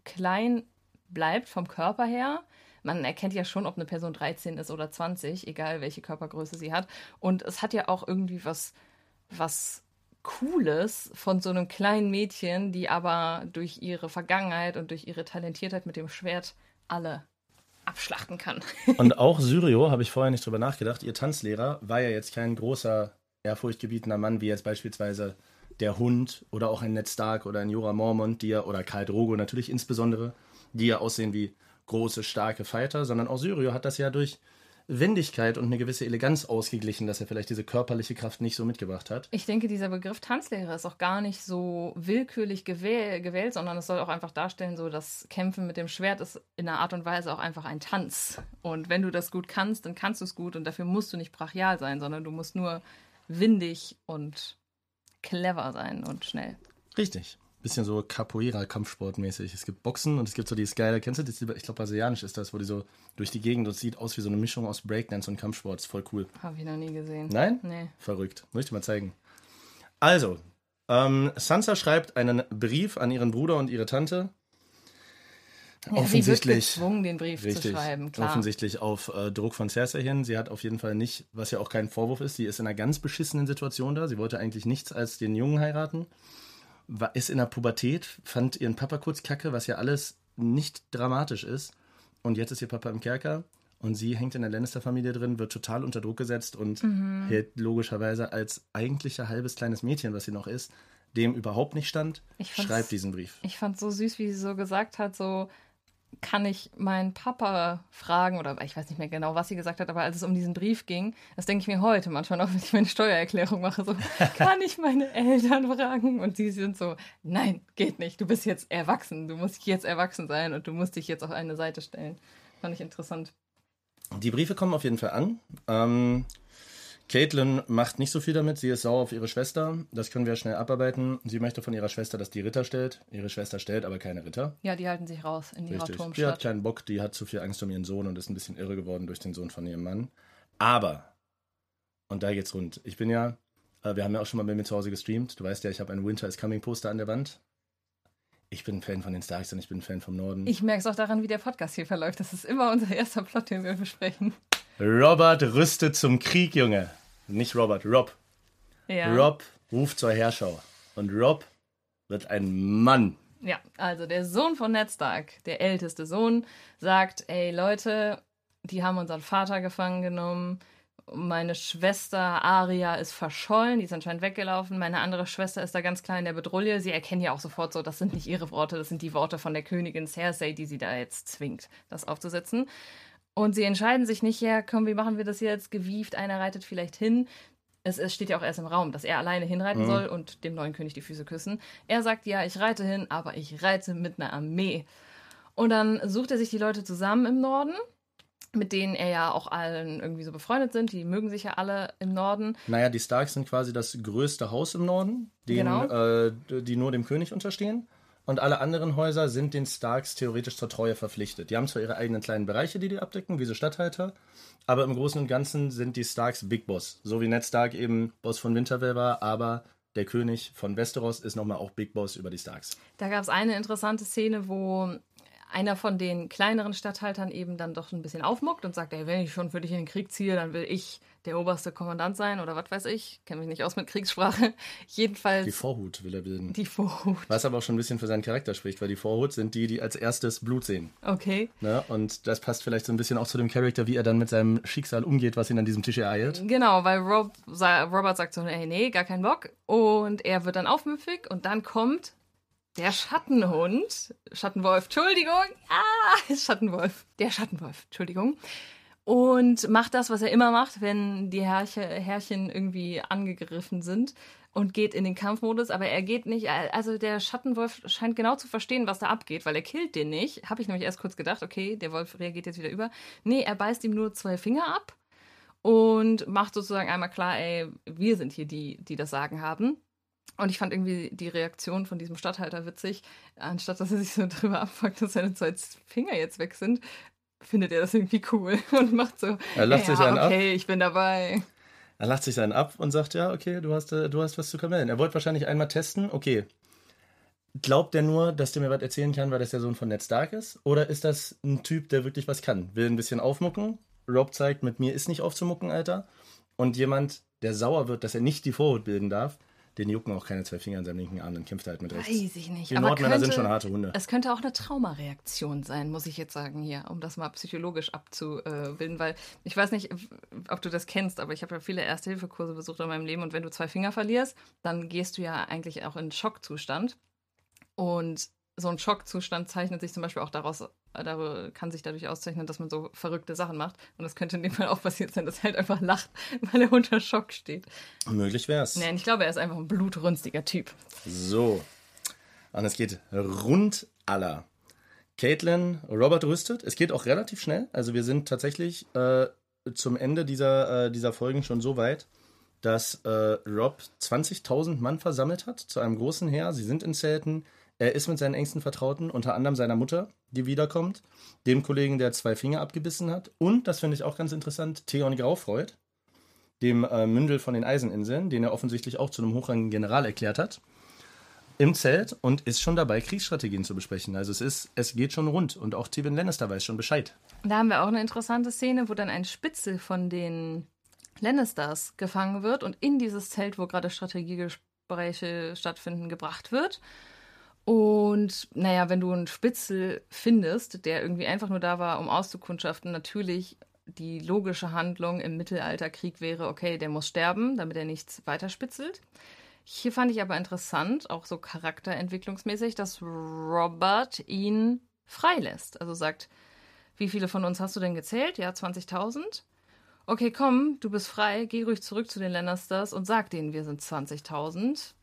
klein bleibt vom Körper her, man erkennt ja schon, ob eine Person 13 ist oder 20, egal welche Körpergröße sie hat. Und es hat ja auch irgendwie was, was Cooles von so einem kleinen Mädchen, die aber durch ihre Vergangenheit und durch ihre Talentiertheit mit dem Schwert alle abschlachten kann. Und auch Syrio, habe ich vorher nicht drüber nachgedacht, ihr Tanzlehrer war ja jetzt kein großer, ehrfurchtgebietender Mann, wie jetzt beispielsweise der Hund oder auch ein Ned Stark oder ein Jora Mormont, die ja, oder Karl Drogo natürlich insbesondere, die ja aussehen wie große, starke Fighter, sondern auch Syrio hat das ja durch Wendigkeit und eine gewisse Eleganz ausgeglichen, dass er vielleicht diese körperliche Kraft nicht so mitgebracht hat. Ich denke, dieser Begriff Tanzlehrer ist auch gar nicht so willkürlich gewäh gewählt, sondern es soll auch einfach darstellen, so das Kämpfen mit dem Schwert ist in einer Art und Weise auch einfach ein Tanz. Und wenn du das gut kannst, dann kannst du es gut und dafür musst du nicht brachial sein, sondern du musst nur windig und clever sein und schnell. Richtig. Bisschen so Capoeira-Kampfsportmäßig. Es gibt Boxen und es gibt so dieses geile, kennst du das? Ich glaube, brasilianisch ist das, wo die so durch die Gegend, das sieht aus wie so eine Mischung aus Breakdance und Kampfsport. Ist voll cool. Habe ich noch nie gesehen. Nein? Nee. Verrückt. Muss ich dir mal zeigen. Also, ähm, Sansa schreibt einen Brief an ihren Bruder und ihre Tante. Ja, sie wird offensichtlich. gezwungen, den Brief Richtig. zu schreiben, klar. Offensichtlich auf äh, Druck von Cersei hin. Sie hat auf jeden Fall nicht, was ja auch kein Vorwurf ist, sie ist in einer ganz beschissenen Situation da. Sie wollte eigentlich nichts als den Jungen heiraten. War, ist in der Pubertät, fand ihren Papa kurz kacke, was ja alles nicht dramatisch ist. Und jetzt ist ihr Papa im Kerker und sie hängt in der Lannister-Familie drin, wird total unter Druck gesetzt und Mhm. hält logischerweise als eigentlicher halbes kleines Mädchen, was sie noch ist, dem überhaupt nicht stand, Ich schreibt diesen Brief. Ich fand so süß, wie sie so gesagt hat, so kann ich meinen Papa fragen oder ich weiß nicht mehr genau, was sie gesagt hat, aber als es um diesen Brief ging, das denke ich mir heute manchmal noch, wenn ich meine Steuererklärung mache, so kann ich meine Eltern fragen und die sind so, nein, geht nicht, du bist jetzt erwachsen, du musst jetzt erwachsen sein und du musst dich jetzt auf eine Seite stellen. Fand ich interessant. Die Briefe kommen auf jeden Fall an. Ähm, Caitlin macht nicht so viel damit. Sie ist sauer auf ihre Schwester. Das können wir schnell abarbeiten. Sie möchte von ihrer Schwester, dass die Ritter stellt. Ihre Schwester stellt aber keine Ritter. Ja, die halten sich raus in ihrer Richtig. Die hat Turmstadt. keinen Bock. Die hat zu viel Angst um ihren Sohn und ist ein bisschen irre geworden durch den Sohn von ihrem Mann. Aber, und da geht's rund. Ich bin ja, äh, wir haben ja auch schon mal bei mir zu Hause gestreamt. Du weißt ja, ich habe ein Winter is Coming Poster an der Wand. Ich bin ein Fan von den Starks und ich bin ein Fan vom Norden. Ich merke es auch daran, wie der Podcast hier verläuft. Das ist immer unser erster Plot, den wir besprechen. Robert rüstet zum Krieg, Junge. Nicht Robert, Rob. Ja. Rob ruft zur Herschau. Und Rob wird ein Mann. Ja, also der Sohn von Ned Stark, der älteste Sohn, sagt, ey Leute, die haben unseren Vater gefangen genommen. Meine Schwester Aria ist verschollen, die ist anscheinend weggelaufen. Meine andere Schwester ist da ganz klein in der Bedrulle. Sie erkennen ja auch sofort so, das sind nicht ihre Worte, das sind die Worte von der Königin Cersei, die sie da jetzt zwingt, das aufzusetzen. Und sie entscheiden sich nicht, ja, komm, wie machen wir das jetzt? Gewieft, einer reitet vielleicht hin. Es, es steht ja auch erst im Raum, dass er alleine hinreiten soll und dem neuen König die Füße küssen. Er sagt, ja, ich reite hin, aber ich reite mit einer Armee. Und dann sucht er sich die Leute zusammen im Norden, mit denen er ja auch allen irgendwie so befreundet sind. Die mögen sich ja alle im Norden. Naja, die Starks sind quasi das größte Haus im Norden, den, Genau. äh, die nur dem König unterstehen. Und alle anderen Häuser sind den Starks theoretisch zur Treue verpflichtet. Die haben zwar ihre eigenen kleinen Bereiche, die die abdecken, wie so Stadthalter, aber im Großen und Ganzen sind die Starks Big Boss. So wie Ned Stark eben Boss von Winterfell war, aber der König von Westeros ist nochmal auch Big Boss über die Starks. Da gab es eine interessante Szene, wo einer von den kleineren Statthaltern eben dann doch ein bisschen aufmuckt und sagt, ey, wenn ich schon für dich in den Krieg ziehe, dann will ich der oberste Kommandant sein oder was weiß ich. Kenne mich nicht aus mit Kriegssprache. Jedenfalls Die Vorhut will er bilden. die Vorhut. Was aber auch schon ein bisschen für seinen Charakter spricht, weil die Vorhut sind die, die als erstes Blut sehen. Okay. Ne? Und das passt vielleicht so ein bisschen auch zu dem Charakter, wie er dann mit seinem Schicksal umgeht, was ihn an diesem Tisch ereilt. Genau, weil Rob, Robert sagt so, ey, nee, gar keinen Bock. Und er wird dann aufmüpfig und dann kommt der Schattenhund. Schattenwolf, Entschuldigung. Ah, Schattenwolf. Der Schattenwolf, Entschuldigung. Und macht das, was er immer macht, wenn die Herrche, Herrchen irgendwie angegriffen sind. und geht in den Kampfmodus, aber er geht nicht, also der Schattenwolf scheint genau zu verstehen, was da abgeht, weil er killt den nicht. Habe ich nämlich erst kurz gedacht, okay, der Wolf reagiert jetzt wieder über. Nee, er beißt ihm nur zwei Finger ab und macht sozusagen einmal klar, ey, wir sind hier die, die das Sagen haben. Und ich fand irgendwie die Reaktion von diesem Stadthalter witzig. Anstatt dass er sich so drüber abfuckt, dass seine zwei Finger jetzt weg sind, findet er das irgendwie cool und macht so, er lacht ja, sich einen okay, ab. ich bin dabei. Er lacht sich dann ab und sagt, ja, okay, du hast, äh, du hast was zu kamellen. Er wollte wahrscheinlich einmal testen, okay, glaubt der nur, dass der mir was erzählen kann, weil das der Sohn von Ned Stark ist? Oder ist das ein Typ, der wirklich was kann? Will ein bisschen aufmucken? Rob zeigt, mit mir ist nicht aufzumucken, Alter. Und jemand, der sauer wird, dass er nicht die Vorhut bilden darf, den jucken auch keine zwei Finger in seinem linken Arm, dann kämpft er halt mit rechts. Weiß ich nicht. Die aber Nordmänner sind könnte- schon harte Hunde. Es könnte auch eine Traumareaktion sein, muss ich jetzt sagen hier, um das mal psychologisch abzubilden, weil ich weiß nicht, ob du das kennst, aber ich habe ja viele Erste-Hilfe-Kurse besucht in meinem Leben und wenn du zwei Finger verlierst, dann gehst du ja eigentlich auch in Schockzustand und so ein Schockzustand zeichnet sich zum Beispiel auch daraus, äh, dar- kann sich dadurch auszeichnen, dass man so verrückte Sachen macht. Und das könnte in dem Fall auch passiert sein, dass er halt einfach lacht, weil er unter Schock steht. Möglich wär's. Nein, ich glaube, er ist einfach ein blutrünstiger Typ. So. Und es geht rund aller. Caitlin, Robert rüstet. Es geht auch relativ schnell. Also wir sind tatsächlich äh, zum Ende dieser, äh, dieser Folgen schon so weit, dass äh, Rob 20.000 Mann versammelt hat zu einem großen Heer. Sie sind in Zelten. Er ist mit seinen engsten Vertrauten, unter anderem seiner Mutter, die wiederkommt, dem Kollegen, der zwei Finger abgebissen hat. Und, das finde ich auch ganz interessant, Theon Graufreud, dem äh, Mündel von den Eiseninseln, den er offensichtlich auch zu einem hochrangigen General erklärt hat im Zelt und ist schon dabei, Kriegsstrategien zu besprechen. Also es ist, es geht schon rund und auch Tywin Lannister weiß schon Bescheid. Da haben wir auch eine interessante Szene, wo dann ein Spitzel von den Lannisters gefangen wird und in dieses Zelt, wo gerade Strategiegespräche stattfinden, gebracht wird. Und naja, wenn du einen Spitzel findest, der irgendwie einfach nur da war, um auszukundschaften, natürlich die logische Handlung im Mittelalterkrieg wäre, okay, der muss sterben, damit er nichts weiterspitzelt. Hier fand ich aber interessant, auch so charakterentwicklungsmäßig, dass Robert ihn freilässt. Also sagt, wie viele von uns hast du denn gezählt? Ja, 20.000. Okay, komm, du bist frei, geh ruhig zurück zu den Lannisters und sag denen, wir sind 20.000.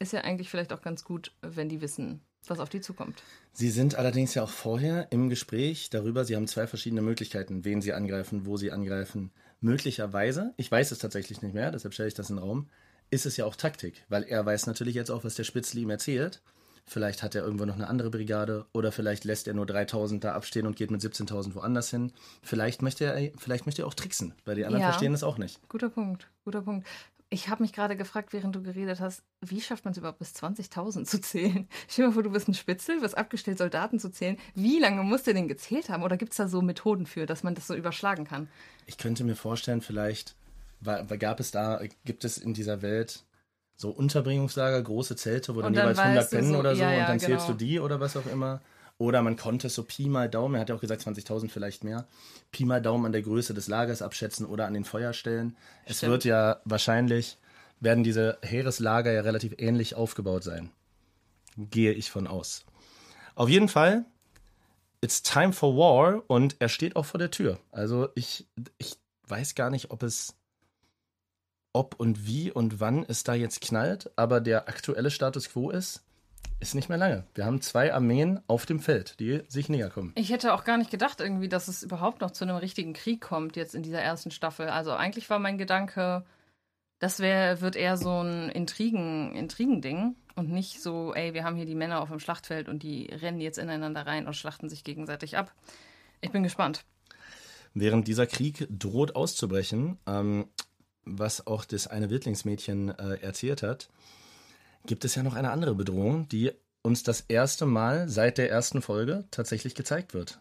Ist ja eigentlich vielleicht auch ganz gut, wenn die wissen, was auf die zukommt. Sie sind allerdings ja auch vorher im Gespräch darüber, sie haben zwei verschiedene Möglichkeiten, wen sie angreifen, wo sie angreifen. Möglicherweise, ich weiß es tatsächlich nicht mehr, deshalb stelle ich das in den Raum, ist es ja auch Taktik, weil er weiß natürlich jetzt auch, was der Spitzel ihm erzählt. Vielleicht hat er irgendwo noch eine andere Brigade oder vielleicht lässt er nur 3000 da abstehen und geht mit 17.000 woanders hin. Vielleicht möchte er, vielleicht möchte er auch tricksen, weil die anderen Ja. verstehen das auch nicht. Guter Punkt, guter Punkt. Ich habe mich gerade gefragt, während du geredet hast, wie schafft man es überhaupt bis 20.000 zu zählen? Stell dir mal vor, du bist ein Spitzel, wirst abgestellt, Soldaten zu zählen. Wie lange muss der denn gezählt haben? Oder gibt es da so Methoden für, dass man das so überschlagen kann? Ich könnte mir vorstellen, vielleicht war, gab es da, gibt es in dieser Welt so Unterbringungslager, große Zelte, wo dann, dann jeweils 100 weißt du pennen so- oder so ja, ja, und dann zählst du genau. die oder was auch immer. Oder man konnte es so Pi mal Daumen, er hat ja auch gesagt 20.000 vielleicht mehr, Pi mal Daumen an der Größe des Lagers abschätzen oder an den Feuerstellen. Es Stimmt. wird ja wahrscheinlich, werden diese Heereslager ja relativ ähnlich aufgebaut sein. Gehe ich von aus. Auf jeden Fall, it's time for war und er steht auch vor der Tür. Also ich, ich weiß gar nicht, ob es, ob und wie und wann es da jetzt knallt, aber der aktuelle Status quo ist, ist nicht mehr lange. Wir haben zwei Armeen auf dem Feld, die sich näher kommen. Ich hätte auch gar nicht gedacht, irgendwie, dass es überhaupt noch zu einem richtigen Krieg kommt, jetzt in dieser ersten Staffel. Also eigentlich war mein Gedanke, das wär, wird eher so ein Intrigen, Intrigending und nicht so, ey, wir haben hier die Männer auf dem Schlachtfeld und die rennen jetzt ineinander rein und schlachten sich gegenseitig ab. Ich bin gespannt. Während dieser Krieg droht auszubrechen, ähm, was auch das eine Wildlingsmädchen äh, erzählt hat, gibt es ja noch eine andere Bedrohung, die uns das erste Mal seit der ersten Folge tatsächlich gezeigt wird.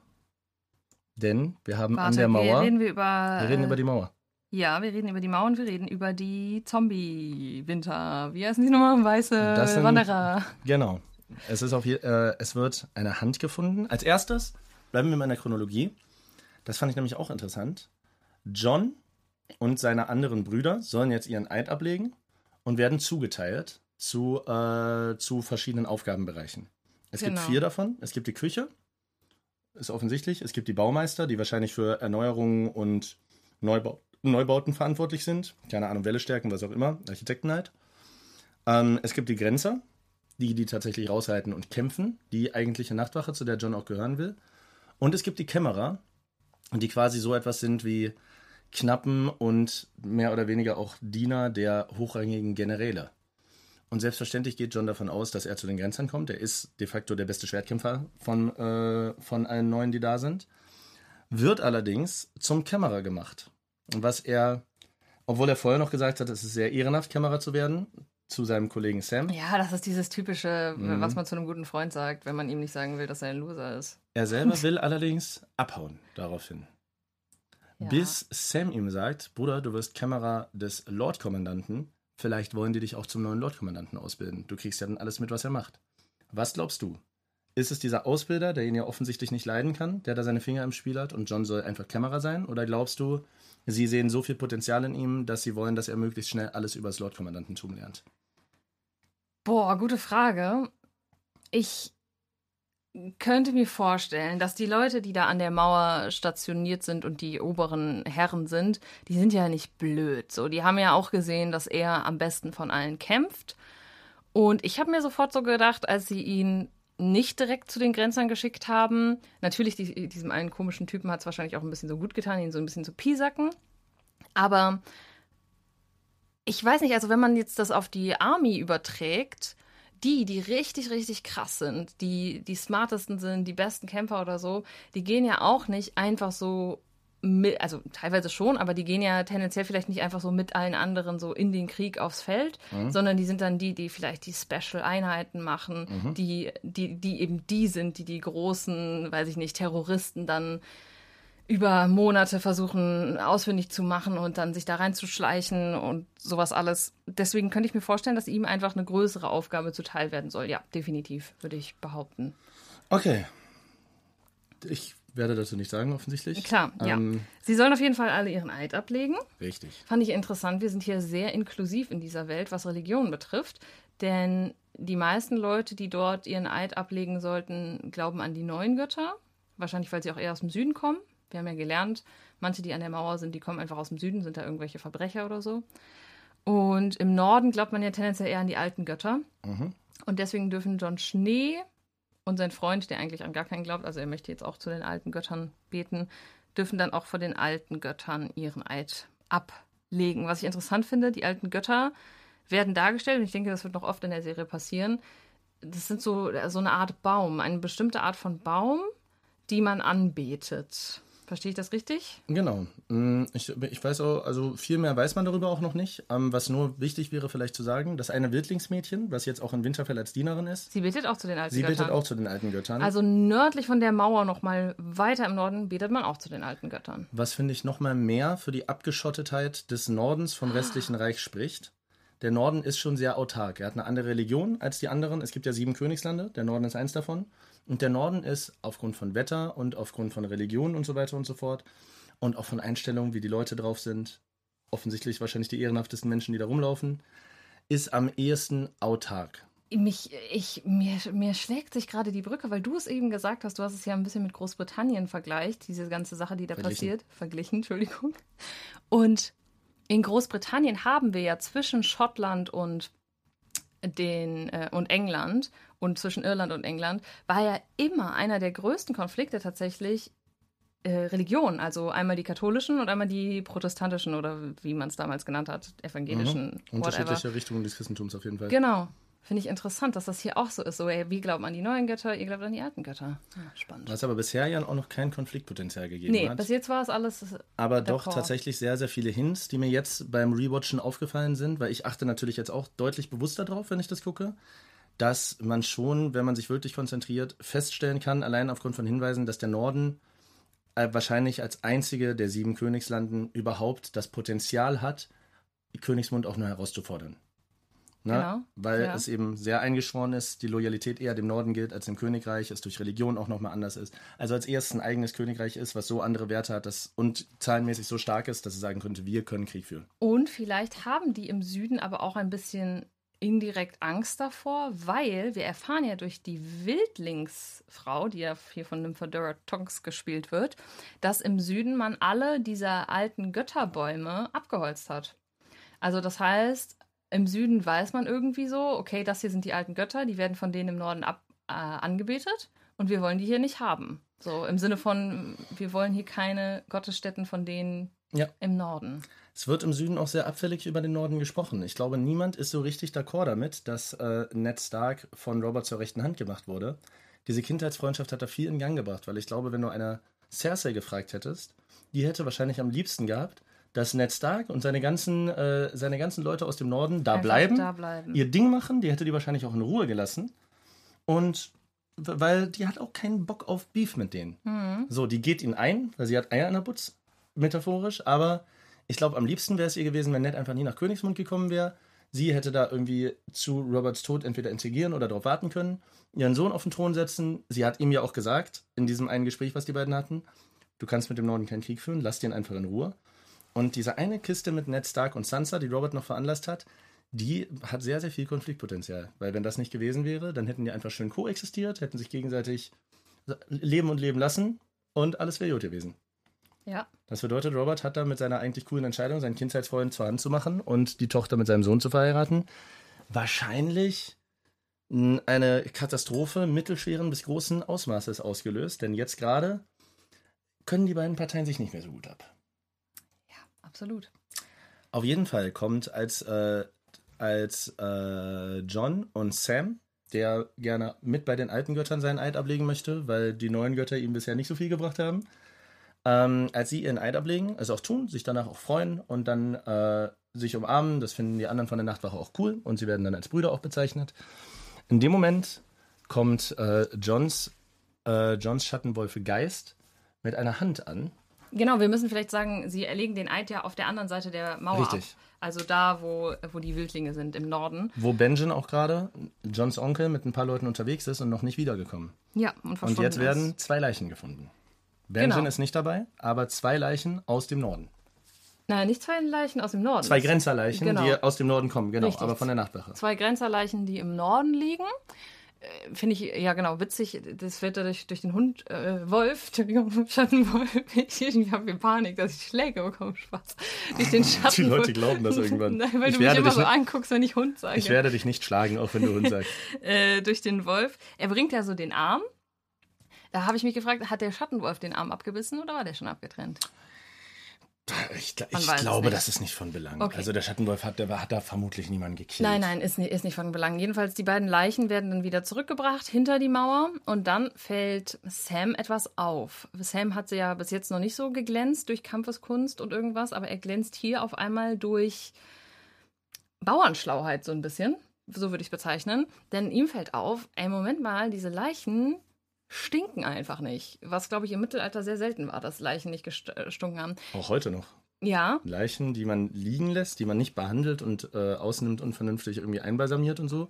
Denn wir haben an der wir Mauer, reden wir über. wir reden äh, über die Mauer. Ja, wir reden über die Mauern, wir reden über die Zombie-Winter. Wie heißen die nochmal? Weiße sind- Wanderer. Genau. Es, ist auf, äh, es wird eine Hand gefunden. Als erstes bleiben wir mal in der Chronologie. Das fand ich nämlich auch interessant. John und seine anderen Brüder sollen jetzt ihren Eid ablegen und werden zugeteilt zu, äh, zu verschiedenen Aufgabenbereichen. Es gibt Genau. vier davon. Es gibt die Küche, ist offensichtlich. Es gibt die Baumeister, die wahrscheinlich für Erneuerungen und Neubau Neubauten verantwortlich sind. Keine Ahnung, Welle stärken, was auch immer. Architekten halt. Ähm, es gibt die Grenzer, die die tatsächlich raushalten und kämpfen, die eigentliche Nachtwache, zu der John auch gehören will. Und es gibt die Kämmerer, die quasi so etwas sind wie Knappen und mehr oder weniger auch Diener der hochrangigen Generäle. Und selbstverständlich geht John davon aus, dass er zu den Grenzern kommt. Er ist de facto der beste Schwertkämpfer von, äh, von allen neuen, die da sind. Wird allerdings zum Kämmerer gemacht. Was er, obwohl er vorher noch gesagt hat, es ist sehr ehrenhaft, Kämmerer zu werden, zu seinem Kollegen Sam. Ja, das ist dieses typische, mhm. was man zu einem guten Freund sagt, wenn man ihm nicht sagen will, dass er ein Loser ist. Er selber will allerdings abhauen daraufhin. Ja. Bis Sam ihm sagt, Bruder, du wirst Kämmerer des Lordkommandanten Vielleicht wollen die dich auch zum neuen Lordkommandanten ausbilden. Du kriegst ja dann alles mit, was er macht. Was glaubst du? Ist es dieser Ausbilder, der ihn ja offensichtlich nicht leiden kann, der da seine Finger im Spiel hat und John soll einfach Kämmerer sein? Oder glaubst du, sie sehen so viel Potenzial in ihm, dass sie wollen, dass er möglichst schnell alles über das Lordkommandantentum lernt? Boah, gute Frage. Ich könnte mir vorstellen, dass die Leute, die da an der Mauer stationiert sind und die oberen Herren sind, die sind ja nicht blöd. So, die haben ja auch gesehen, dass er am besten von allen kämpft. Und ich habe mir sofort so gedacht, als sie ihn nicht direkt zu den Grenzern geschickt haben, natürlich die, diesem einen komischen Typen hat es wahrscheinlich auch ein bisschen so gut getan, ihn so ein bisschen zu piesacken. Aber ich weiß nicht, also wenn man jetzt das auf die Army überträgt, die, die richtig, richtig krass sind, die die smartesten sind, die besten Kämpfer oder so, die gehen ja auch nicht einfach so mit, also teilweise schon, aber die gehen ja tendenziell vielleicht nicht einfach so mit allen anderen so in den Krieg aufs Feld, mhm. sondern die sind dann die, die vielleicht die Special-Einheiten machen, mhm. die, die, die eben die sind, die die großen, weiß ich nicht, Terroristen dann über Monate versuchen ausfindig zu machen und dann sich da reinzuschleichen und sowas alles. Deswegen könnte ich mir vorstellen, dass ihm einfach eine größere Aufgabe zuteil werden soll. Ja, definitiv, würde ich behaupten. Okay. Ich werde dazu nicht sagen, offensichtlich. Klar, ähm, ja. Sie sollen auf jeden Fall alle ihren Eid ablegen. Richtig. Fand ich interessant. Wir sind hier sehr inklusiv in dieser Welt, was Religion betrifft. Denn die meisten Leute, die dort ihren Eid ablegen sollten, glauben an die neuen Götter. Wahrscheinlich, weil sie auch eher aus dem Süden kommen. Wir haben ja gelernt, manche, die an der Mauer sind, die kommen einfach aus dem Süden, sind da irgendwelche Verbrecher oder so. Und im Norden glaubt man ja tendenziell eher an die alten Götter. Mhm. Und deswegen dürfen John Schnee und sein Freund, der eigentlich an gar keinen glaubt, also er möchte jetzt auch zu den alten Göttern beten, dürfen dann auch vor den alten Göttern ihren Eid ablegen. Was ich interessant finde, die alten Götter werden dargestellt, und ich denke, das wird noch oft in der Serie passieren. Das sind so, so eine Art Baum, eine bestimmte Art von Baum, die man anbetet. Verstehe ich das richtig? Genau. Mm, ich, ich weiß auch, also viel mehr weiß man darüber auch noch nicht. Ähm, was nur wichtig wäre vielleicht zu sagen, dass eine Wildlingsmädchen, was jetzt auch in Winterfell als Dienerin ist. Sie betet auch zu den alten sie Göttern. Sie betet auch zu den alten Göttern. Also nördlich von der Mauer nochmal weiter im Norden betet man auch zu den alten Göttern. Was finde ich nochmal mehr für die Abgeschottetheit des Nordens vom restlichen ah. Reich spricht. Der Norden ist schon sehr autark. Er hat eine andere Religion als die anderen. Es gibt ja sieben Königslande. Der Norden ist eins davon. Und der Norden ist aufgrund von Wetter und aufgrund von Religion und so weiter und so fort und auch von Einstellungen, wie die Leute drauf sind, offensichtlich wahrscheinlich die ehrenhaftesten Menschen, die da rumlaufen, ist am ehesten autark. Mich, ich, mir, mir schlägt sich gerade die Brücke, weil du es eben gesagt hast, du hast es ja ein bisschen mit Großbritannien vergleicht, diese ganze Sache, die da verglichen. passiert. Verglichen, Entschuldigung. Und in Großbritannien haben wir ja zwischen Schottland und den äh, und England und zwischen Irland und England war ja immer einer der größten Konflikte tatsächlich äh, Religion, also einmal die katholischen und einmal die protestantischen oder wie man es damals genannt hat, evangelischen. Mhm. Unterschiedliche Richtungen des Christentums auf jeden Fall. Genau. Finde ich interessant, dass das hier auch so ist. So, ey, wir glauben an die neuen Götter, ihr glaubt an die alten Götter. Ja, spannend. Was aber bisher ja auch noch kein Konfliktpotenzial gegeben nee, hat. Nee, bis jetzt war es alles. Aber doch tatsächlich sehr, sehr viele Hints, die mir jetzt beim Rewatchen aufgefallen sind, weil ich achte natürlich jetzt auch deutlich bewusster drauf, wenn ich das gucke dass man schon, wenn man sich wirklich konzentriert, feststellen kann, allein aufgrund von Hinweisen, dass der Norden äh, wahrscheinlich als einzige der sieben Königslanden überhaupt das Potenzial hat, Königsmund auch nur herauszufordern. Ne? Genau. Weil ja. es eben sehr eingeschworen ist, die Loyalität eher dem Norden gilt als dem Königreich, es durch Religion auch nochmal anders ist. Also als erstes ein eigenes Königreich ist, was so andere Werte hat das, und zahlenmäßig so stark ist, dass es sagen könnte, wir können Krieg führen. Und vielleicht haben die im Süden aber auch ein bisschen indirekt Angst davor, weil wir erfahren ja durch die Wildlingsfrau, die ja hier von Nymphadora Tonks gespielt wird, dass im Süden man alle dieser alten Götterbäume abgeholzt hat. Also das heißt, im Süden weiß man irgendwie so, okay, das hier sind die alten Götter, die werden von denen im Norden ab, äh, angebetet und wir wollen die hier nicht haben. So im Sinne von, wir wollen hier keine Gottesstätten von denen Ja. im Norden. Es wird im Süden auch sehr abfällig über den Norden gesprochen. Ich glaube, niemand ist so richtig d'accord damit, dass äh, Ned Stark von Robert zur rechten Hand gemacht wurde. Diese Kindheitsfreundschaft hat da viel in Gang gebracht, weil ich glaube, wenn du einer Cersei gefragt hättest, die hätte wahrscheinlich am liebsten gehabt, dass Ned Stark und seine ganzen, äh, seine ganzen Leute aus dem Norden da bleiben, Da bleiben. ihr Ding machen. Die hätte die wahrscheinlich auch in Ruhe gelassen. Und weil die hat auch keinen Bock auf Beef mit denen. Mhm. So, die geht ihn ein, weil sie hat Eier in der Butz, metaphorisch, aber ich glaube, am liebsten wäre es ihr gewesen, wenn Ned einfach nie nach Königsmund gekommen wäre. Sie hätte da irgendwie zu Roberts Tod entweder integrieren oder darauf warten können, ihren Sohn auf den Thron setzen. Sie hat ihm ja auch gesagt, in diesem einen Gespräch, was die beiden hatten, du kannst mit dem Norden keinen Krieg führen, lass den einfach in Ruhe. Und diese eine Kiste mit Ned Stark und Sansa, die Robert noch veranlasst hat, die hat sehr, sehr viel Konfliktpotenzial. Weil wenn das nicht gewesen wäre, dann hätten die einfach schön koexistiert, hätten sich gegenseitig leben und leben lassen und alles wäre gut gewesen. Ja. Das bedeutet, Robert hat da mit seiner eigentlich coolen Entscheidung, seinen Kindheitsfreund zur Hand zu machen und die Tochter mit seinem Sohn zu verheiraten, wahrscheinlich eine Katastrophe mittelschweren bis großen Ausmaßes ausgelöst. Denn jetzt gerade können die beiden Parteien sich nicht mehr so gut ab. Absolut. Auf jeden Fall kommt als, äh, als äh, John und Sam, der gerne mit bei den alten Göttern seinen Eid ablegen möchte, weil die neuen Götter ihm bisher nicht so viel gebracht haben, ähm, als sie ihren Eid ablegen, also auch tun, sich danach auch freuen und dann äh, sich umarmen, das finden die anderen von der Nachtwache auch cool und sie werden dann als Brüder auch bezeichnet. In dem Moment kommt äh, Johns, äh, Johns Schattenwolfe Geist mit einer Hand an Genau, wir müssen vielleicht sagen, sie erlegen den Eid ja auf der anderen Seite der Mauer Richtig. ab. Also da, wo, wo die Wildlinge sind, im Norden. wo Benjen auch gerade, Johns Onkel, mit ein paar Leuten unterwegs ist und noch nicht wiedergekommen. Ja, und Und verschwunden jetzt werden Ist. zwei Leichen gefunden. Benjen Genau. ist nicht dabei, aber zwei Leichen aus dem Norden. Nein, nicht zwei Leichen aus dem Norden. Zwei Grenzerleichen, Genau. die aus dem Norden kommen, genau, Richtig. aber von der Nachtwache. Zwei Grenzerleichen, die im Norden liegen. Äh, Finde ich, ja genau, witzig. Das wird dadurch durch den Hund, äh, Wolf, Entschuldigung, Schattenwolf. Ich, ich habe Panik, dass ich Schläge bekomme, Spaß. Durch den Schattenwolf. Leute glauben das irgendwann. Nein, weil Ich du mich werde immer so anguckst, wenn ich Hund sage. Ich werde dich nicht schlagen, auch wenn du Hund sagst. äh, durch den Wolf. Er bringt ja so den Arm. Da habe ich mich gefragt, hat der Schattenwolf den Arm abgebissen oder war der schon abgetrennt? Ich, ich glaube, nicht. das ist nicht von Belang. Okay. Also der Schattenwolf hat, der hat da vermutlich niemanden gekillt. Nein, nein, ist nicht, ist nicht von Belang. Jedenfalls, die beiden Leichen werden dann wieder zurückgebracht hinter die Mauer und dann fällt Sam etwas auf. Sam hat sie ja bis jetzt noch nicht so geglänzt durch Kampfeskunst und irgendwas, aber er glänzt hier auf einmal durch Bauernschlauheit so ein bisschen. So würde ich es bezeichnen. Denn ihm fällt auf, ey, Moment mal, diese Leichen stinken einfach nicht. Was, glaube ich, im Mittelalter sehr selten war, dass Leichen nicht äh, gestunken haben. Auch heute noch. Ja, Leichen, die man liegen lässt, die man nicht behandelt und äh, ausnimmt und vernünftig irgendwie einbalsamiert und so,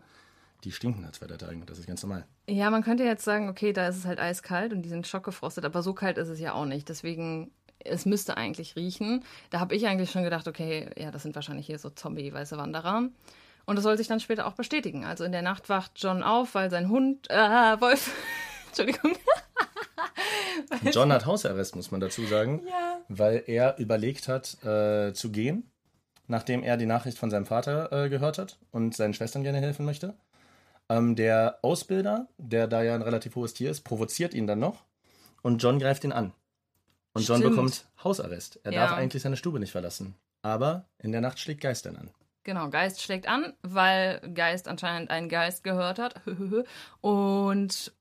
die stinken nach zwei drei Tagen. Das ist ganz normal. Ja, man könnte jetzt sagen, okay, da ist es halt eiskalt und die sind schockgefrostet, aber so kalt ist es ja auch nicht. Deswegen, es müsste eigentlich riechen. Da habe ich eigentlich schon gedacht, okay, ja, das sind wahrscheinlich hier so Zombie-weiße Wanderer. Und das soll sich dann später auch bestätigen. Also in der Nacht wacht John auf, weil sein Hund, äh, Wolf, Entschuldigung. John hat Hausarrest, muss man dazu sagen, Ja. weil er überlegt hat, äh, zu gehen, nachdem er die Nachricht von seinem Vater äh, gehört hat und seinen Schwestern gerne helfen möchte. Ähm, der Ausbilder, der da ja ein relativ hohes Tier ist, provoziert ihn dann noch und John greift ihn an. Und John Stimmt. bekommt Hausarrest. Er Ja. darf eigentlich seine Stube nicht verlassen. Aber in der Nacht schlägt Geist dann an. Genau, Geist schlägt an, weil Geist anscheinend einen Geist gehört hat. Und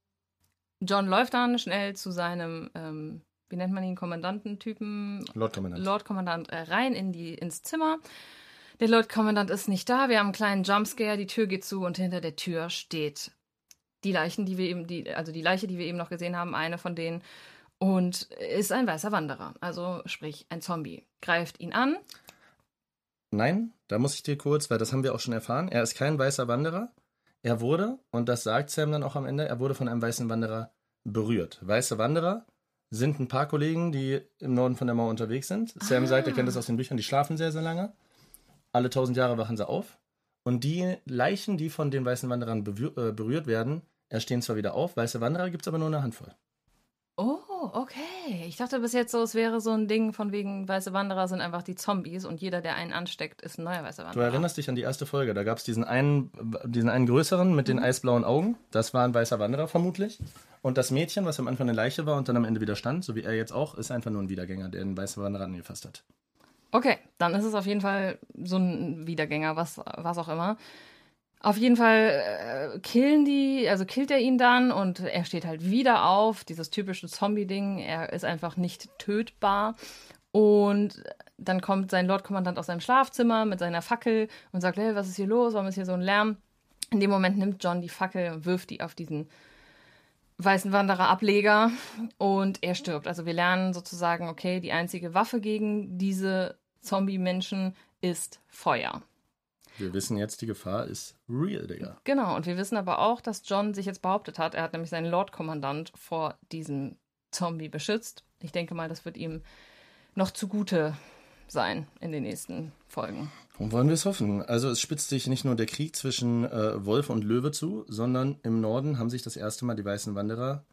John läuft dann schnell zu seinem, ähm, wie nennt man ihn, Kommandantentypen, Lord Kommandant. Lord-Kommandant äh, rein in die, ins Zimmer. Der Lord-Kommandant ist nicht da. Wir haben einen kleinen Jumpscare. Die Tür geht zu und hinter der Tür steht die Leichen, die wir eben, die, also die Leiche, die wir eben noch gesehen haben, eine von denen. Und ist ein weißer Wanderer. Also sprich ein Zombie. Greift ihn an. Nein, da muss ich dir kurz, weil das haben wir auch schon erfahren. Er ist kein weißer Wanderer. Er wurde, und das sagt Sam dann auch am Ende, er wurde von einem weißen Wanderer berührt. Weiße Wanderer sind ein paar Kollegen, die im Norden von der Mauer unterwegs sind. Sam sagt, er kennt das aus den Büchern, die schlafen sehr, sehr lange. Alle tausend Jahre wachen sie auf. Und die Leichen, die von den weißen Wanderern äh, berührt werden, erstehen zwar wieder auf. Weiße Wanderer gibt es aber nur eine Handvoll. Oh. Okay. Ich dachte bis jetzt so, es wäre so ein Ding von wegen, weiße Wanderer sind einfach die Zombies und jeder, der einen ansteckt, ist ein neuer weißer Du Wanderer. erinnerst dich an die erste Folge. Da gab es diesen einen, diesen einen größeren mit den eisblauen Augen. Das war ein weißer Wanderer vermutlich. Und das Mädchen, was am Anfang eine Leiche war und dann am Ende wieder stand, so wie er jetzt auch, ist einfach nur ein Wiedergänger, der einen weißen Wanderer angefasst hat. Okay, dann ist es auf jeden Fall so ein Wiedergänger, was, was auch immer. Auf jeden Fall äh, killen die, also killt er ihn dann und er steht halt wieder auf, dieses typische Zombie-Ding. Er ist einfach nicht tötbar. Und dann kommt sein Lordkommandant aus seinem Schlafzimmer mit seiner Fackel und sagt, hey, was ist hier los? Warum ist hier so ein Lärm? In dem Moment nimmt John die Fackel und wirft die auf diesen weißen Wanderer-Ableger und er stirbt. Also wir lernen sozusagen, okay, die einzige Waffe gegen diese Zombie-Menschen ist Feuer. Wir wissen jetzt, die Gefahr ist real, Digga. Genau, und wir wissen aber auch, dass John sich jetzt behauptet hat, er hat nämlich seinen Lord-Kommandant vor diesem Zombie beschützt. Ich denke mal, das wird ihm noch zugute sein in den nächsten Folgen. Und wollen wir es hoffen. Also es spitzt sich nicht nur der Krieg zwischen äh, Wolf und Löwe zu, sondern im Norden haben sich das erste Mal die weißen Wanderer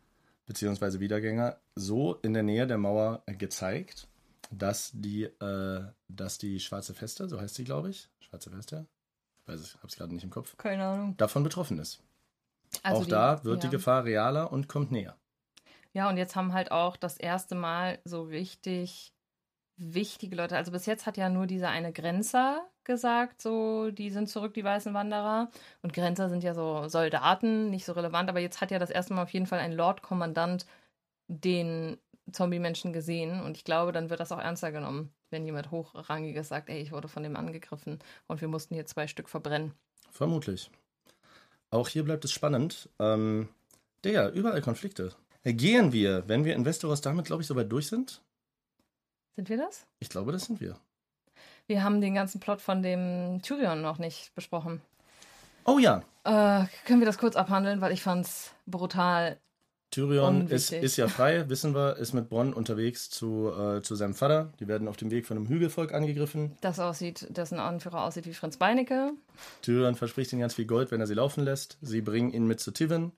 bzw. Wiedergänger so in der Nähe der Mauer gezeigt, dass die, äh, dass die Schwarze Feste, so heißt sie, glaube ich, Schwarze Feste, weiß es, habe es gerade nicht im Kopf, Keine Ahnung. davon betroffen ist. Also auch die- da wird ja. die Gefahr realer und kommt näher. Ja, und jetzt haben halt auch das erste Mal so richtig wichtige Leute. Also bis jetzt hat ja nur dieser eine Grenzer gesagt, so, die sind zurück, die weißen Wanderer. Und Grenzer sind ja so Soldaten, nicht so relevant. Aber jetzt hat ja das erste Mal auf jeden Fall ein Lord-Kommandant den Zombie-Menschen gesehen. Und ich glaube, dann wird das auch ernster genommen, wenn jemand Hochrangiges sagt, ey, ich wurde von dem angegriffen und wir mussten hier zwei Stück verbrennen. Vermutlich. Auch hier bleibt es spannend. Ähm, Digga, überall Konflikte. Gehen wir, wenn wir in Westeros damit, glaube ich, soweit durch sind? Sind wir das? Ich glaube, das sind wir. Wir haben den ganzen Plot von dem Tyrion noch nicht besprochen. Oh ja, Äh, können wir das kurz abhandeln, weil ich fand's brutal. Tyrion ist, ist ja frei, wissen wir, ist mit Bronn unterwegs zu, äh, zu seinem Vater. Die werden auf dem Weg von einem Hügelvolk angegriffen. Das aussieht, dessen Anführer aussieht wie Fritz Beinecke. Tyrion verspricht ihnen ganz viel Gold, wenn er sie laufen lässt. Sie bringen ihn mit zu Tivin.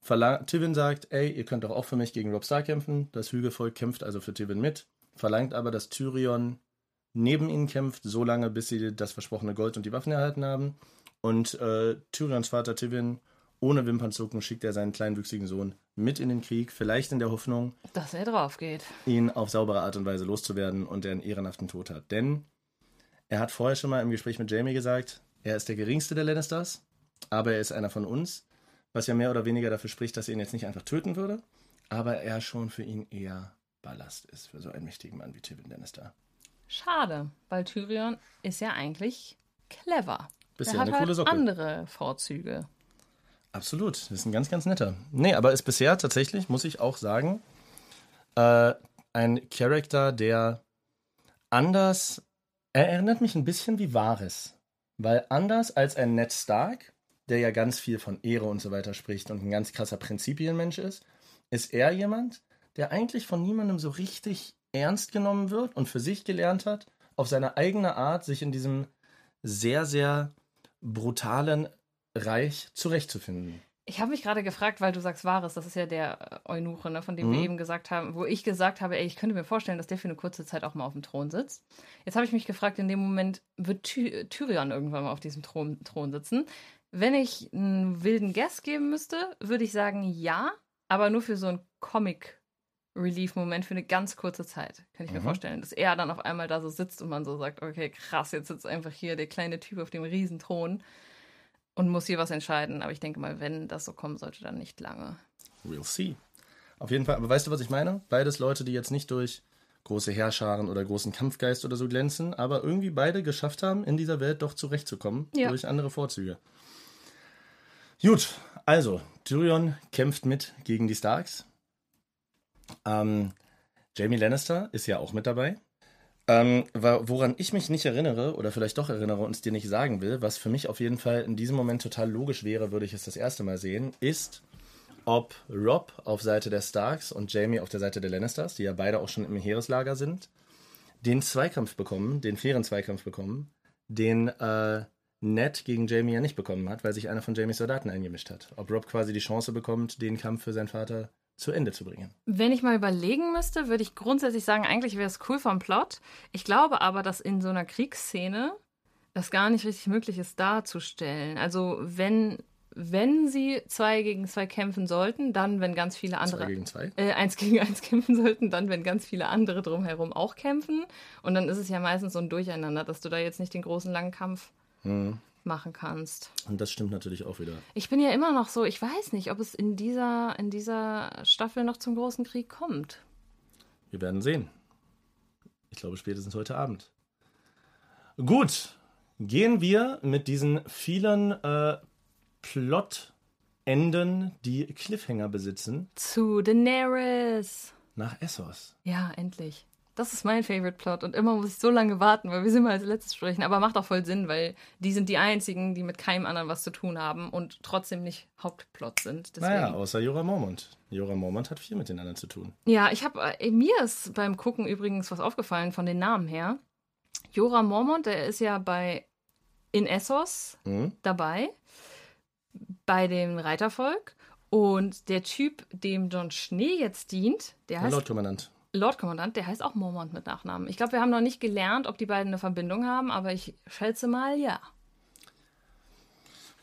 Verlang Tivin sagt, ey, ihr könnt doch auch für mich gegen Rob Stark kämpfen. Das Hügelvolk kämpft also für Tivin mit. Verlangt aber, dass Tyrion neben ihnen kämpft, so lange, bis sie das versprochene Gold und die Waffen erhalten haben. Und äh, Tyrions Vater Tivin, ohne Wimpernzucken, schickt er seinen kleinwüchsigen Sohn mit in den Krieg, vielleicht in der Hoffnung, Dass er drauf geht. ihn auf saubere Art und Weise loszuwerden und er einen ehrenhaften Tod hat. Denn er hat vorher schon mal im Gespräch mit Jamie gesagt, er ist der geringste der Lannisters, aber er ist einer von uns, was ja mehr oder weniger dafür spricht, dass er ihn jetzt nicht einfach töten würde, aber er schon für ihn eher Ballast ist, für so einen mächtigen Mann wie Tywin Lannister. Schade, weil Tyrion ist ja eigentlich clever. Bist er hat eine halt coole Socke. andere Vorzüge. Absolut, das ist ein ganz, ganz netter. Nee, aber ist bisher tatsächlich, muss ich auch sagen, äh, ein Charakter, der anders, er erinnert mich ein bisschen wie Varys. Weil anders als ein Ned Stark, der ja ganz viel von Ehre und so weiter spricht und ein ganz krasser Prinzipienmensch ist, ist er jemand, der eigentlich von niemandem so richtig ernst genommen wird und für sich gelernt hat, auf seine eigene Art sich in diesem sehr, sehr brutalen Reich zurechtzufinden. Ich habe mich gerade gefragt, weil du sagst Varys, das ist ja der äh, Eunuche, ne, von dem wir Mhm. eben gesagt haben, wo ich gesagt habe, ey, ich könnte mir vorstellen, dass der für eine kurze Zeit auch mal auf dem Thron sitzt. Jetzt habe ich mich gefragt, in dem Moment wird Ty Tyrion irgendwann mal auf diesem Thron, Thron sitzen. Wenn ich einen wilden Guess geben müsste, würde ich sagen ja, aber nur für so einen Comic-Relief-Moment für eine ganz kurze Zeit. Kann ich mir Mhm. vorstellen, dass er dann auf einmal da so sitzt und man so sagt, okay, krass, jetzt sitzt einfach hier der kleine Typ auf dem Riesenthron und muss hier was entscheiden. Aber ich denke mal, wenn das so kommen sollte, dann nicht lange. We'll see. Auf jeden Fall, aber weißt du, was ich meine? Beides Leute, die jetzt nicht durch große Herrscharen oder großen Kampfgeist oder so glänzen, aber irgendwie beide geschafft haben, in dieser Welt doch zurechtzukommen Ja. durch andere Vorzüge. Gut, also, Tyrion kämpft mit gegen die Starks. Ähm, Jamie Lannister ist ja auch mit dabei. Ähm, woran ich mich nicht erinnere, oder vielleicht doch erinnere und es dir nicht sagen will, was für mich auf jeden Fall in diesem Moment total logisch wäre, würde ich es das erste Mal sehen, ist, ob Rob auf Seite der Starks und Jamie auf der Seite der Lannisters, die ja beide auch schon im Heereslager sind, den Zweikampf bekommen, den fairen Zweikampf bekommen, den äh, Ned gegen Jamie ja nicht bekommen hat, weil sich einer von Jamies Soldaten eingemischt hat. Ob Rob quasi die Chance bekommt, den Kampf für seinen Vater zu Ende zu bringen. Wenn ich mal überlegen müsste, würde ich grundsätzlich sagen, eigentlich wäre es cool vom Plot. Ich glaube aber, dass in so einer Kriegsszene das gar nicht richtig möglich ist darzustellen. Also wenn, wenn sie zwei gegen zwei kämpfen sollten, dann wenn ganz viele andere. Zwei gegen zwei? Äh, eins gegen eins kämpfen sollten, dann wenn ganz viele andere drumherum auch kämpfen. Und dann ist es ja meistens so ein Durcheinander, dass du da jetzt nicht den großen langen Kampf Mhm. Machen kannst. Und das stimmt natürlich auch wieder. Ich bin ja immer noch so, ich weiß nicht, ob es in dieser, in dieser Staffel noch zum großen Krieg kommt. Wir werden sehen. Ich glaube spätestens heute Abend. Gut, gehen wir mit diesen vielen äh, Plot-Enden, die Cliffhanger besitzen, Zu Daenerys. nach Essos. Ja, endlich. Das ist mein Favorite Plot und immer muss ich so lange warten, weil wir sind mal als letztes sprechen. Aber macht auch voll Sinn, weil die sind die einzigen, die mit keinem anderen was zu tun haben und trotzdem nicht Hauptplot sind. Deswegen. Naja, außer Jorah Mormont. Jorah Mormont hat viel mit den anderen zu tun. Ja, ich habe äh, mir ist beim Gucken übrigens was aufgefallen von den Namen her. Jorah Mormont, der ist ja bei in Essos Mhm. dabei bei dem Reitervolk und der Typ, dem John Schnee jetzt dient, der Der heißt Lordkommandant. Lordkommandant, der heißt auch Mormont mit Nachnamen. Ich glaube, wir haben noch nicht gelernt, ob die beiden eine Verbindung haben, aber ich schätze mal ja.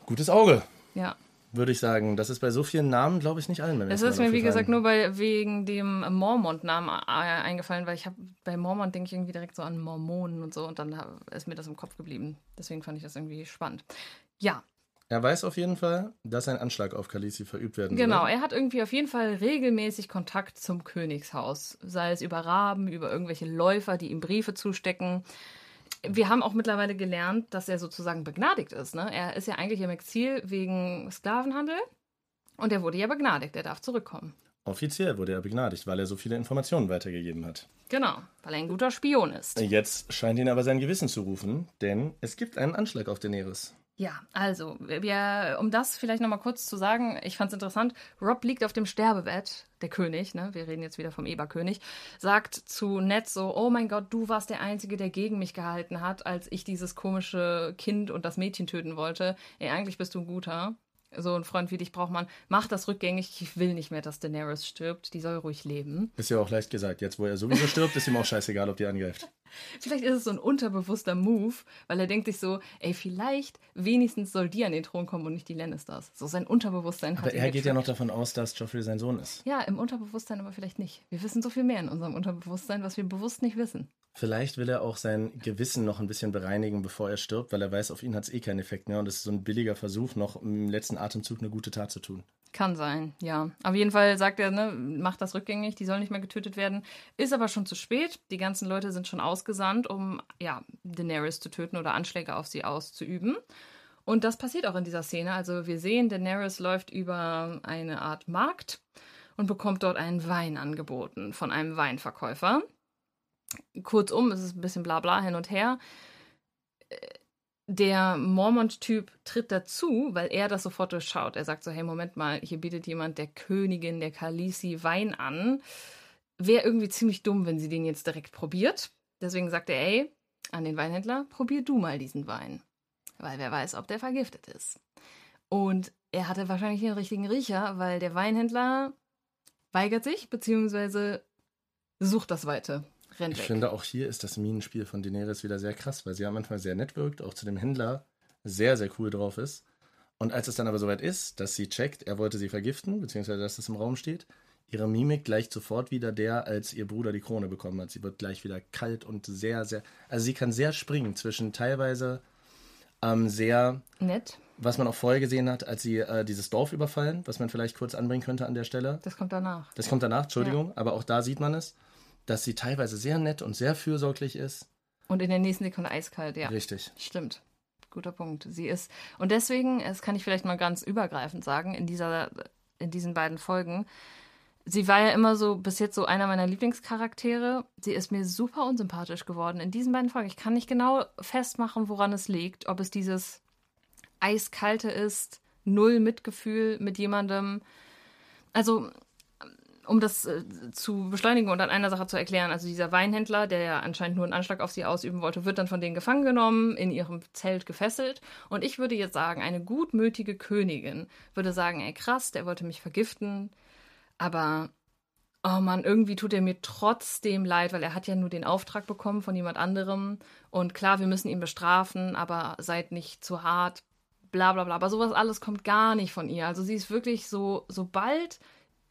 Gutes Auge, Ja. würde ich sagen. Das ist bei so vielen Namen, glaube ich, nicht allen ersten ist mir, wie gesagt, nur bei, wegen dem Mormont-Namen äh, eingefallen, weil ich habe bei Mormont denke ich irgendwie direkt so an Mormonen und so und dann ist mir das im Kopf geblieben. Deswegen fand ich das irgendwie spannend. Ja, Er weiß auf jeden Fall, dass ein Anschlag auf Khaleesi verübt werden genau. soll. Er hat irgendwie auf jeden Fall regelmäßig Kontakt zum Königshaus. Sei es über Raben, über irgendwelche Läufer, die ihm Briefe zustecken. Wir haben auch mittlerweile gelernt, dass er sozusagen begnadigt ist. Ne? Er ist ja eigentlich im Exil wegen Sklavenhandel und er wurde ja begnadigt. Er darf zurückkommen. Offiziell wurde er begnadigt, weil er so viele Informationen weitergegeben hat. Genau, weil er ein guter Spion ist. Jetzt scheint ihn aber sein Gewissen zu rufen, denn es gibt einen Anschlag auf Daenerys. Ja, also, wir, um das vielleicht nochmal kurz zu sagen, ich fand es interessant, Rob liegt auf dem Sterbebett, der König, ne, wir reden jetzt wieder vom Eberkönig, sagt zu Ned so, oh mein Gott, du warst der Einzige, der gegen mich gehalten hat, als ich dieses komische Kind und das Mädchen töten wollte. Ey, eigentlich bist du ein guter. So ein Freund wie dich braucht man. Mach das rückgängig. Ich will nicht mehr, dass Daenerys stirbt. Die soll ruhig leben. Ist ja auch leicht gesagt. Jetzt, wo er sowieso stirbt, ist ihm auch scheißegal, ob die angreift. Vielleicht ist es so ein unterbewusster Move, weil er denkt sich so, ey, vielleicht wenigstens soll die an den Thron kommen und nicht die Lannisters. So sein Unterbewusstsein hat Aber er geht ja noch davon aus, dass Joffrey sein Sohn ist. Ja, im Unterbewusstsein aber vielleicht nicht. Wir wissen so viel mehr in unserem Unterbewusstsein, was wir bewusst nicht wissen. Vielleicht will er auch sein Gewissen noch ein bisschen bereinigen, bevor er stirbt, weil er weiß, auf ihn hat es eh keinen Effekt mehr und es ist so ein billiger Versuch, noch im letzten Atemzug eine gute Tat zu tun. Kann sein, ja. Auf jeden Fall sagt er, ne, macht das rückgängig, die sollen nicht mehr getötet werden. Ist aber schon zu spät. Die ganzen Leute sind schon ausgesandt, um ja, Daenerys zu töten oder Anschläge auf sie auszuüben. Und das passiert auch in dieser Szene. Also wir sehen, Daenerys läuft über eine Art Markt und bekommt dort einen Wein angeboten von einem Weinverkäufer. Kurzum, es ist ein bisschen Blabla hin und her. Der Mormont-Typ tritt dazu, weil er das sofort durchschaut. Er sagt so, hey, Moment mal, hier bietet jemand der Königin der Khaleesi Wein an. Wäre irgendwie ziemlich dumm, wenn sie den jetzt direkt probiert. Deswegen sagt er, ey, an den Weinhändler, probier du mal diesen Wein. Weil wer weiß, ob der vergiftet ist. Und er hatte wahrscheinlich den richtigen Riecher, weil der Weinhändler weigert sich, beziehungsweise sucht das Weite. Rennt Ich weg. finde, auch hier ist das Minenspiel von Daenerys wieder sehr krass, weil sie am Anfang sehr nett wirkt, auch zu dem Händler sehr, sehr cool drauf ist. Und als es dann aber soweit ist, dass sie checkt, er wollte sie vergiften, beziehungsweise dass das im Raum steht, ihre Mimik gleicht sofort wieder der, als ihr Bruder die Krone bekommen hat. Sie wird gleich wieder kalt und sehr, sehr. Also sie kann sehr springen zwischen teilweise ähm, sehr, Nett. was man auch vorher gesehen hat, als sie äh, dieses Dorf überfallen, was man vielleicht kurz anbringen könnte an der Stelle. Das kommt danach. Das kommt danach, Entschuldigung, aber auch da sieht man es, dass sie teilweise sehr nett und sehr fürsorglich ist. Und in der nächsten Sekunde eiskalt, ja. Richtig. Stimmt. Guter Punkt. Sie ist. Und deswegen, das kann ich vielleicht mal ganz übergreifend sagen, in dieser, in diesen beiden Folgen, sie war ja immer so, bis jetzt so einer meiner Lieblingscharaktere. Sie ist mir super unsympathisch geworden in diesen beiden Folgen. Ich kann nicht genau festmachen, woran es liegt. Ob es dieses Eiskalte ist, null Mitgefühl mit jemandem. Also, um das äh, zu beschleunigen und an einer Sache zu erklären, also dieser Weinhändler, der ja anscheinend nur einen Anschlag auf sie ausüben wollte, wird dann von denen gefangen genommen, in ihrem Zelt gefesselt. Und ich würde jetzt sagen, eine gutmütige Königin würde sagen, ey krass, der wollte mich vergiften, Aber oh Mann, irgendwie tut er mir trotzdem leid, weil er hat ja nur den Auftrag bekommen von jemand anderem. Und klar, wir müssen ihn bestrafen, aber seid nicht zu hart, bla bla bla. Aber sowas alles kommt gar nicht von ihr. Also sie ist wirklich so, sobald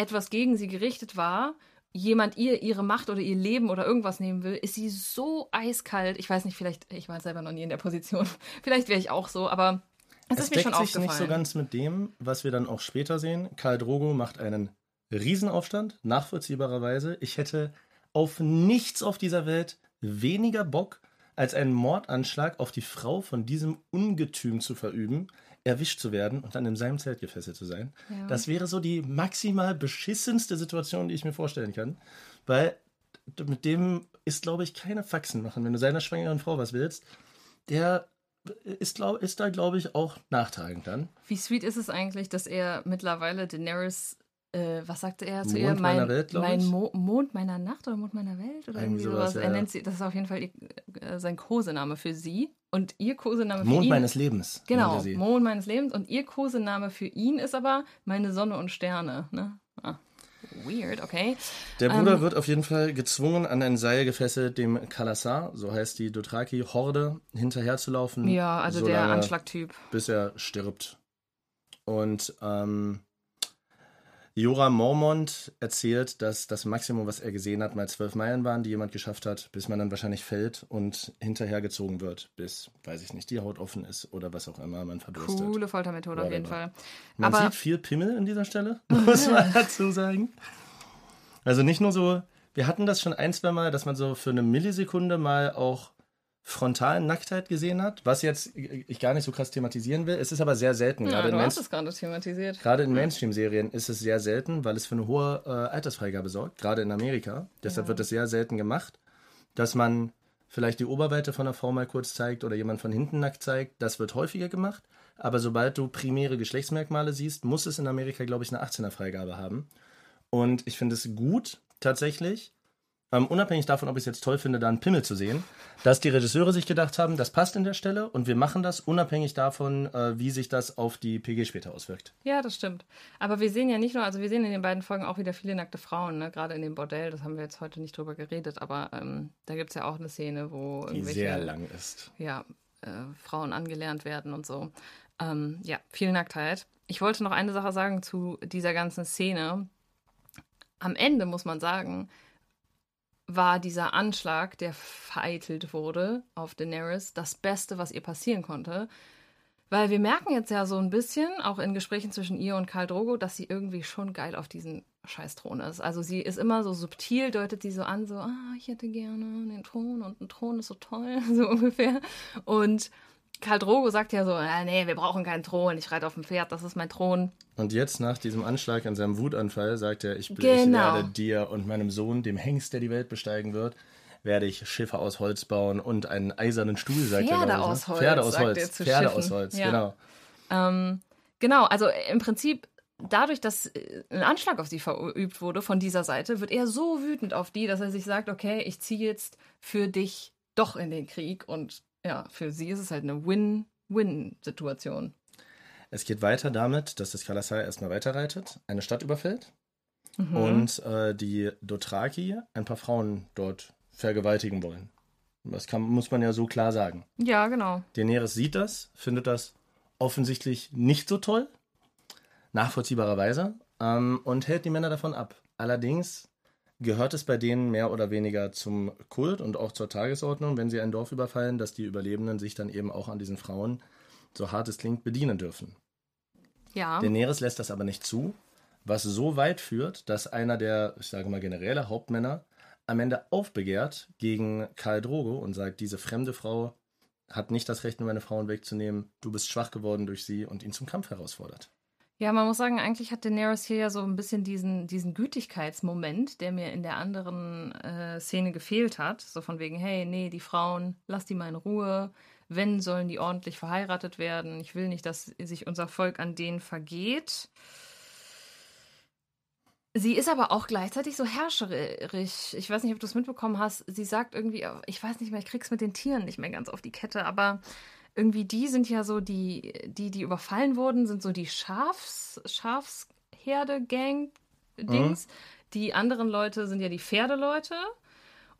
etwas gegen sie gerichtet war, jemand ihr ihre Macht oder ihr Leben oder irgendwas nehmen will, ist sie so eiskalt. Ich weiß nicht, vielleicht, ich war selber noch nie in der Position. vielleicht wäre ich auch so, aber es, es ist mir schon sich aufgefallen. nicht so ganz mit dem, was wir dann auch später sehen. Karl Drogo macht einen Riesenaufstand, nachvollziehbarerweise. Ich hätte auf nichts auf dieser Welt weniger Bock, als einen Mordanschlag auf die Frau von diesem Ungetüm zu verüben, erwischt zu werden und dann in seinem Zelt gefesselt zu sein. Ja. Das wäre so die maximal beschissenste Situation, die ich mir vorstellen kann. Weil mit dem ist, glaube ich, keine Faxen machen. Wenn du seiner schwangeren Frau was willst, der ist, glaub, ist da, glaube ich, auch nachtragend dann. Wie sweet ist es eigentlich, dass er mittlerweile Daenerys, äh, was sagte er zu Mond ihr? meiner Mein, Welt, mein. Mo Mond meiner Nacht oder Mond meiner Welt oder Irgendwie irgendwie sowas, ja, er nennt sie, das ist auf jeden Fall ihr, äh, sein Kosename für sie. Und ihr Kosename für Mond ihn. meines Lebens. Genau. Mond meines Lebens. Und ihr Kosename für ihn ist aber meine Sonne und Sterne. Ne? Ah, weird, okay. Der Bruder Ähm, wird auf jeden Fall gezwungen, an ein Seil gefesselt, dem Kalasar, so heißt die Dothraki-Horde, hinterherzulaufen. Ja, also der Anschlagtyp. Bis er stirbt. Und ähm, Jorah Mormont erzählt, dass das Maximum, was er gesehen hat, mal zwölf Meilen waren, die jemand geschafft hat, bis man dann wahrscheinlich fällt und hinterhergezogen wird, bis, weiß ich nicht, die Haut offen ist oder was auch immer man verdurstet. Coole Foltermethode auf jeden. Fall. Man Aber sieht viel Pimmel in dieser Stelle, muss man dazu sagen. Also nicht nur so, wir hatten das schon ein, zwei Mal, dass man so für eine Millisekunde mal auch frontalen Nacktheit gesehen hat, was jetzt ich gar nicht so krass thematisieren will. Es ist aber sehr selten, ja, gerade in, du hast es gerade thematisiert. gerade in Mainstream-Serien ist es sehr selten, weil es für eine hohe äh, Altersfreigabe sorgt, gerade in Amerika. Deshalb Ja. wird es sehr selten gemacht, dass man vielleicht die Oberweite von einer Frau mal kurz zeigt oder jemand von hinten nackt zeigt. Das wird häufiger gemacht. Aber sobald du primäre Geschlechtsmerkmale siehst, muss es in Amerika, glaube ich, eine 18er-Freigabe haben. Und ich finde es gut, tatsächlich, ähm, unabhängig davon, ob ich es jetzt toll finde, da einen Pimmel zu sehen, dass die Regisseure sich gedacht haben, das passt in der Stelle und wir machen das unabhängig davon, äh, wie sich das auf die PG später auswirkt. Ja, das stimmt. Aber wir sehen ja nicht nur, also wir sehen in den beiden Folgen auch wieder viele nackte Frauen, ne? gerade in dem Bordell, das haben wir jetzt heute nicht drüber geredet, aber ähm, da gibt es ja auch eine Szene, wo Die sehr lang ist. ja, äh, Frauen angelernt werden und so. Ähm, ja, viel Nacktheit. Ich wollte noch eine Sache sagen zu dieser ganzen Szene. Am Ende muss man sagen, war dieser Anschlag, der vereitelt wurde auf Daenerys, das Beste, was ihr passieren konnte. Weil wir merken jetzt ja so ein bisschen, auch in Gesprächen zwischen ihr und Karl Drogo, dass sie irgendwie schon geil auf diesen Scheißthron ist. Also sie ist immer so subtil, deutet sie so an, so, ah, ich hätte gerne den Thron und ein Thron ist so toll, so ungefähr. Und Karl Drogo sagt ja so, ah, nee, wir brauchen keinen Thron, ich reite auf dem Pferd, das ist mein Thron. Und jetzt nach diesem Anschlag in seinem Wutanfall sagt er, ich, ich Genau. werde dir und meinem Sohn, dem Hengst, der die Welt besteigen wird, werde ich Schiffe aus Holz bauen und einen eisernen Stuhl, sagt er. Pferde ich, ne? aus Holz, Pferde aus Holz. er Pferde Schiffen. aus Holz, Ja. genau. Ähm, genau, also im Prinzip dadurch, dass äh, ein Anschlag auf sie verübt wurde von dieser Seite, wird er so wütend auf die, dass er sich sagt, okay, ich ziehe jetzt für dich doch in den Krieg und ja, für sie ist es halt eine Win-Win-Situation. Es geht weiter damit, dass das Kalasai erstmal weiterreitet, eine Stadt überfällt Mhm. und äh, die Dothraki ein paar Frauen dort vergewaltigen wollen. Das kann, muss man ja so klar sagen. Ja, genau. Daenerys sieht das, findet das offensichtlich nicht so toll, nachvollziehbarerweise, ähm, und hält die Männer davon ab. Allerdings gehört es bei denen mehr oder weniger zum Kult und auch zur Tagesordnung, wenn sie ein Dorf überfallen, dass die Überlebenden sich dann eben auch an diesen Frauen, so hart es klingt, bedienen dürfen. Ja. Daenerys lässt das aber nicht zu, was so weit führt, dass einer der, ich sage mal Generäle, Hauptmänner, am Ende aufbegehrt gegen Karl Drogo und sagt, diese fremde Frau hat nicht das Recht, mir meine Frauen wegzunehmen, du bist schwach geworden durch sie und ihn zum Kampf herausfordert. Ja, man muss sagen, eigentlich hat Daenerys hier ja so ein bisschen diesen, diesen Gütigkeitsmoment, der mir in der anderen äh, Szene gefehlt hat. So von wegen, hey, nee, die Frauen, lass die mal in Ruhe. Wenn, sollen die ordentlich verheiratet werden. Ich will nicht, dass sich unser Volk an denen vergeht. Sie ist aber auch gleichzeitig so herrscherisch. Ich weiß nicht, ob du es mitbekommen hast. Sie sagt irgendwie, ich weiß nicht mehr, ich krieg's mit den Tieren nicht mehr ganz auf die Kette, aber irgendwie die sind ja so die, die, die überfallen wurden, sind so die Schafs, Schafsherde-Gang, Dings. Die anderen Leute sind ja die Pferdeleute.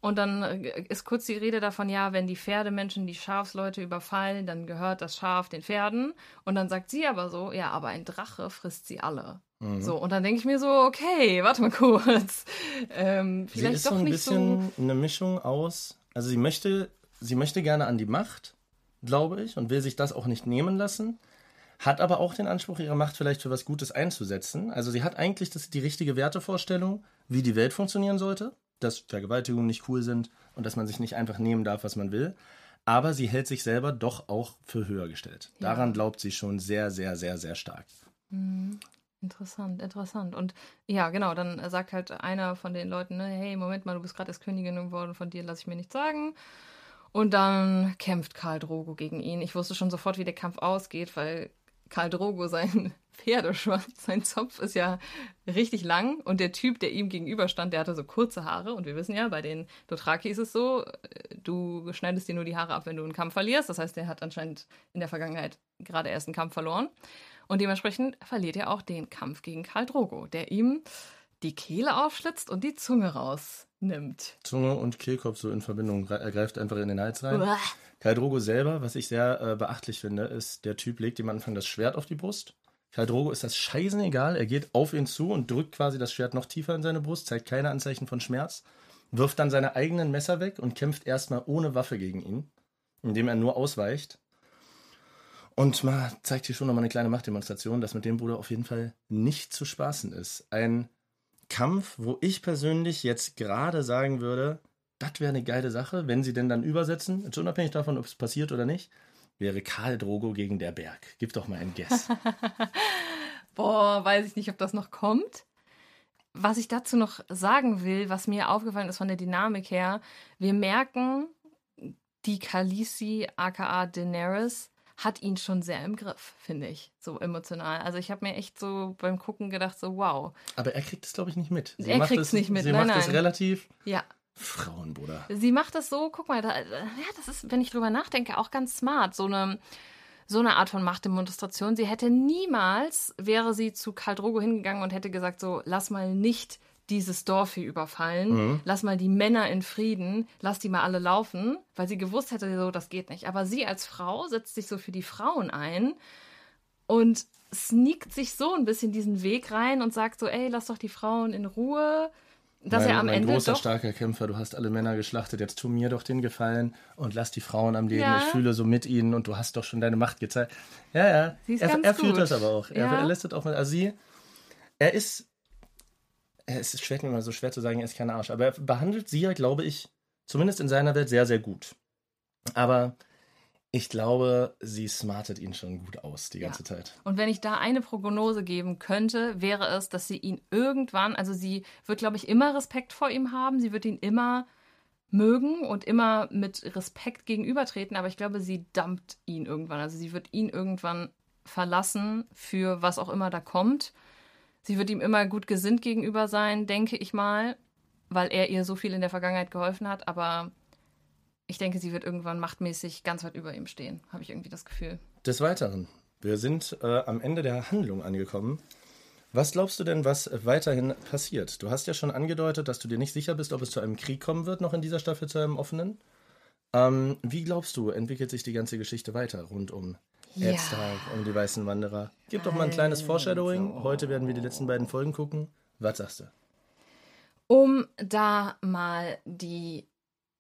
Und dann äh, ist kurz die Rede davon, ja, wenn die Pferdemenschen die Schafsleute überfallen, dann gehört das Schaf den Pferden. Und dann sagt sie aber so, ja, aber ein Drache frisst sie alle. So, und dann denke ich mir so, okay, warte mal kurz. Ähm, Sie vielleicht ist doch so ein nicht bisschen so. eine Mischung aus. Also sie möchte, sie möchte gerne an die Macht, glaube ich, und will sich das auch nicht nehmen lassen. Hat aber auch den Anspruch, ihre Macht vielleicht für was Gutes einzusetzen. Also sie hat eigentlich das, die richtige Wertevorstellung, wie die Welt funktionieren sollte, dass Vergewaltigungen nicht cool sind und dass man sich nicht einfach nehmen darf, was man will. Aber sie hält sich selber doch auch für höher gestellt. Daran glaubt sie schon sehr, sehr, sehr, sehr stark. Interessant, interessant. Und ja, genau, dann sagt halt einer von den Leuten, ne, hey, Moment mal, du bist gerade erst Königin geworden, von dir lasse ich mir nichts sagen. Und dann kämpft Karl Drogo gegen ihn. Ich wusste schon sofort, wie der Kampf ausgeht, weil Karl Drogo sein Pferdeschwanz, sein Zopf ist ja richtig lang und der Typ, der ihm gegenüberstand, der hatte so kurze Haare und wir wissen ja, bei den Dothraki ist es so, äh, du schneidest dir nur die Haare ab, wenn du einen Kampf verlierst. Das heißt, der hat anscheinend in der Vergangenheit gerade erst einen Kampf verloren. Und dementsprechend verliert er auch den Kampf gegen Karl Drogo, der ihm die Kehle aufschlitzt und die Zunge rausnimmt. Zunge und Kehlkopf so in Verbindung, er greift einfach in den Hals rein. Uah. Karl Drogo selber, was ich sehr äh, beachtlich finde, ist, der Typ legt ihm am Anfang das Schwert auf die Brust. Karl Drogo ist das scheißegal, er geht auf ihn zu und drückt quasi das Schwert noch tiefer in seine Brust, zeigt keine Anzeichen von Schmerz, wirft dann seine eigenen Messer weg und kämpft erstmal ohne Waffe gegen ihn, indem er nur ausweicht. Und man zeigt hier schon nochmal eine kleine Machtdemonstration, dass mit dem Bruder auf jeden Fall nicht zu spaßen ist. Ein Kampf, wo ich persönlich jetzt gerade sagen würde, das wäre eine geile Sache, wenn sie denn dann übersetzen, jetzt unabhängig davon, ob es passiert oder nicht, wäre Karl Drogo gegen der Berg. Gib doch mal ein Guess. Boah, weiß ich nicht, ob das noch kommt. Was ich dazu noch sagen will, was mir aufgefallen ist von der Dynamik her, wir merken, die Khaleesi, aka Daenerys, hat ihn schon sehr im Griff, finde ich, so emotional. Also ich habe mir echt so beim Gucken gedacht, so wow, Aber er kriegt es, glaube ich, nicht mit. Er macht kriegt's es- nicht mit, Sie nein, macht es relativ ja, Frauenbruder. Sie macht das so, guck mal, da, ja, das ist, wenn ich drüber nachdenke, auch ganz smart. So eine, so eine Art von Machtdemonstration. Sie hätte niemals, wäre sie zu Karl Drogo hingegangen und hätte gesagt, so, lass mal nicht dieses Dorf hier überfallen, lass mal die Männer in Frieden, lass die mal alle laufen, weil sie gewusst hätte, so, das geht nicht. Aber sie als Frau setzt sich so für die Frauen ein und sneakt sich so ein bisschen diesen Weg rein und sagt so, ey, lass doch die Frauen in Ruhe. Dass mein, er am mein Ende großer, doch starker Kämpfer, du hast alle Männer geschlachtet, jetzt tu mir doch den Gefallen und lass die Frauen am Leben. Ja. Ich fühle so mit ihnen und du hast doch schon deine Macht gezeigt. Ja, ja. Er er fühlt das aber auch. Er, Ja. er lässt das auch mal. Also sie, er ist, es ist schwer, mal so schwer zu sagen, er ist kein Arsch, aber er behandelt sie ja, glaube ich, zumindest in seiner Welt sehr, sehr gut. Aber ich glaube, sie smartet ihn schon gut aus die Ja. ganze Zeit. Und wenn ich da eine Prognose geben könnte, wäre es, dass sie ihn irgendwann, also sie wird, glaube ich, immer Respekt vor ihm haben, sie wird ihn immer mögen und immer mit Respekt gegenübertreten, aber ich glaube, sie dumpt ihn irgendwann. Also sie wird ihn irgendwann verlassen für was auch immer da kommt. Sie wird ihm immer gut gesinnt gegenüber sein, denke ich mal, weil er ihr so viel in der Vergangenheit geholfen hat, aber ich denke, sie wird irgendwann machtmäßig ganz weit über ihm stehen, habe ich irgendwie das Gefühl. Des Weiteren, wir sind äh, am Ende der Handlung angekommen. Was glaubst du denn, was weiterhin passiert? Du hast ja schon angedeutet, dass du dir nicht sicher bist, ob es zu einem Krieg kommen wird, noch in dieser Staffel zu einem offenen. Ähm, wie glaubst du, entwickelt sich die ganze Geschichte weiter rund um Ja. Ed Stark, um die Weißen Wanderer? Gib doch mal ein kleines Foreshadowing. Heute werden wir die letzten beiden Folgen gucken. Was sagst du? Um da mal die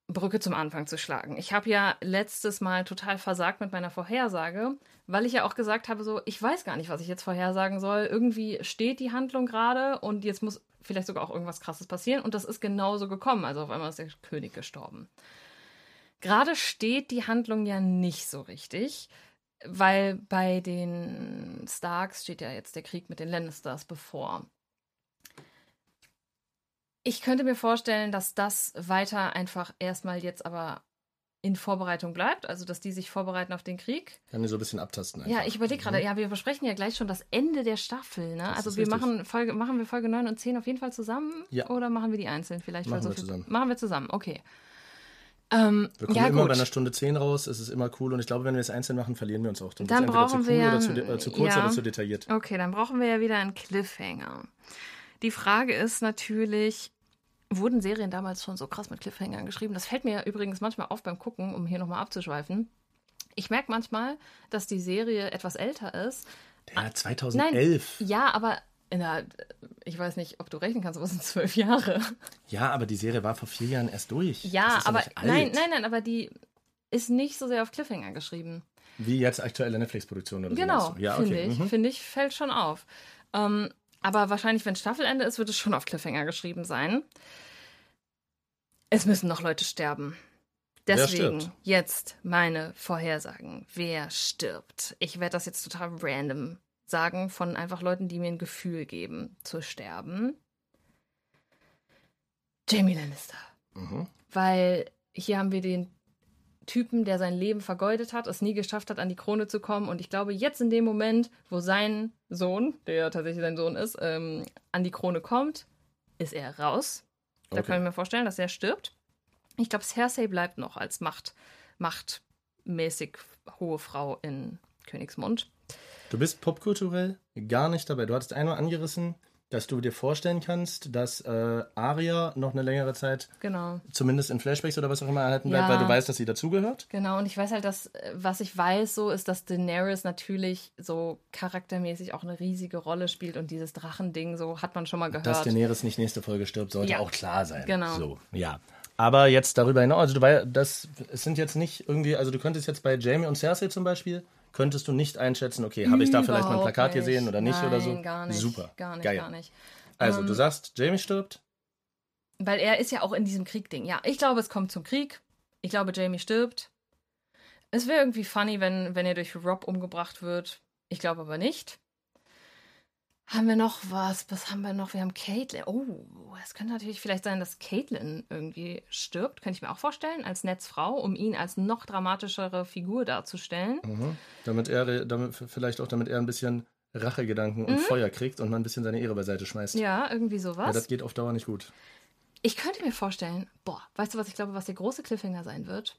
Brücke zum Anfang zu schlagen. Ich habe ja letztes Mal total versagt mit meiner Vorhersage, weil ich ja auch gesagt habe, so, ich weiß gar nicht, was ich jetzt vorhersagen soll. Irgendwie steht die Handlung gerade und jetzt muss vielleicht sogar auch irgendwas Krasses passieren. Und das ist genauso gekommen. Also auf einmal ist der König gestorben. Gerade steht die Handlung ja nicht so richtig, weil bei den Starks steht ja jetzt der Krieg mit den Lannisters bevor. Ich könnte mir vorstellen, dass das weiter einfach erstmal jetzt aber in Vorbereitung bleibt, also dass die sich vorbereiten auf den Krieg. Kann dir so ein bisschen abtasten. Ja, einfach. ich überlege gerade, ja, wir besprechen ja gleich schon das Ende der Staffel, ne? Das Also wir richtig. machen Folge, machen wir Folge 9 und 10 auf jeden Fall zusammen? Ja. Oder machen wir die einzeln vielleicht? Machen so wir viel- zusammen. Machen wir zusammen, okay. Ähm, Wir kommen ja, immer gut. bei einer Stunde 10 raus, es ist immer cool und ich glaube, wenn wir es einzeln machen, verlieren wir uns auch. Dann entweder brauchen zu cool wir oder zu, äh, zu kurz ja. oder zu detailliert. Okay, dann brauchen wir ja wieder einen Cliffhanger. Die Frage ist natürlich, wurden Serien damals schon so krass mit Cliffhangern geschrieben? Das fällt mir übrigens manchmal auf beim Gucken, um hier nochmal abzuschweifen. Ich merke manchmal, dass die Serie etwas älter ist. Ja, 2011. Nein, ja, aber in der, ich weiß nicht, ob du rechnen kannst, aber es sind zwölf Jahre. Ja, aber die Serie war vor vier Jahren erst durch. Ja, aber alt. nein, nein, nein, aber die ist nicht so sehr auf Cliffhanger geschrieben. Wie jetzt aktuelle Netflix-Produktion oder so. Genau, meinst du? Ja, finde okay. ich. Mhm. Finde ich, fällt schon auf. Ähm, aber wahrscheinlich, wenn Staffelende ist, wird es schon auf Cliffhanger geschrieben sein. Es müssen noch Leute sterben. Deswegen jetzt meine Vorhersagen. Wer stirbt? Ich werde das jetzt total random sagen von einfach Leuten, die mir ein Gefühl geben, zu sterben. Jamie Lannister. Mhm. Weil hier haben wir den Typen, der sein Leben vergeudet hat, es nie geschafft hat, an die Krone zu kommen. Und ich glaube, jetzt in dem Moment, wo sein Sohn, der tatsächlich sein Sohn ist, ähm, an die Krone kommt, ist er raus. Da Okay. kann ich mir vorstellen, dass er stirbt. Ich glaube, Cersei bleibt noch als Macht, machtmäßig hohe Frau in Königsmund. Du bist popkulturell gar nicht dabei. Du hattest einmal angerissen, dass du dir vorstellen kannst, dass äh, Arya noch eine längere Zeit, Genau. zumindest in Flashbacks oder was auch immer, erhalten bleibt, Ja. weil du weißt, dass sie dazugehört. Genau, und ich weiß halt, dass, was ich weiß, so ist, dass Daenerys natürlich so charaktermäßig auch eine riesige Rolle spielt und dieses Drachending, so hat man schon mal gehört. Dass Daenerys nicht nächste Folge stirbt, sollte Ja. auch klar sein. Genau. So, ja. Aber jetzt darüber hinaus, also du weißt, das es sind jetzt nicht irgendwie, also du könntest jetzt bei Jamie und Cersei zum Beispiel, könntest du nicht einschätzen, okay, habe ich da vielleicht mal ein Überhaupt Plakat gesehen oder nicht Nein, oder so? gar nicht. Super. Gar nicht, Geil. gar nicht. Also, Ähm, du sagst, Jamie stirbt. Weil er ist ja auch in diesem Krieg-Ding. Ja, ich glaube, es kommt zum Krieg. Ich glaube, Jamie stirbt. Es wäre irgendwie funny, wenn, wenn er durch Rob umgebracht wird. Ich glaube aber nicht. Haben wir noch was? Was haben wir noch? Wir haben Caitlin. Oh, es könnte natürlich vielleicht sein, dass Caitlin irgendwie stirbt. Könnte ich mir auch vorstellen, als Netzfrau, um ihn als noch dramatischere Figur darzustellen. Mhm. Damit er, damit, vielleicht auch damit er ein bisschen Rachegedanken und Feuer kriegt und mal ein bisschen seine Ehre beiseite schmeißt. Mhm. Ja, irgendwie Ja, sowas. das geht auf Dauer nicht gut. Ich könnte mir vorstellen, boah, weißt du, was ich glaube, was der große Cliffhanger sein wird?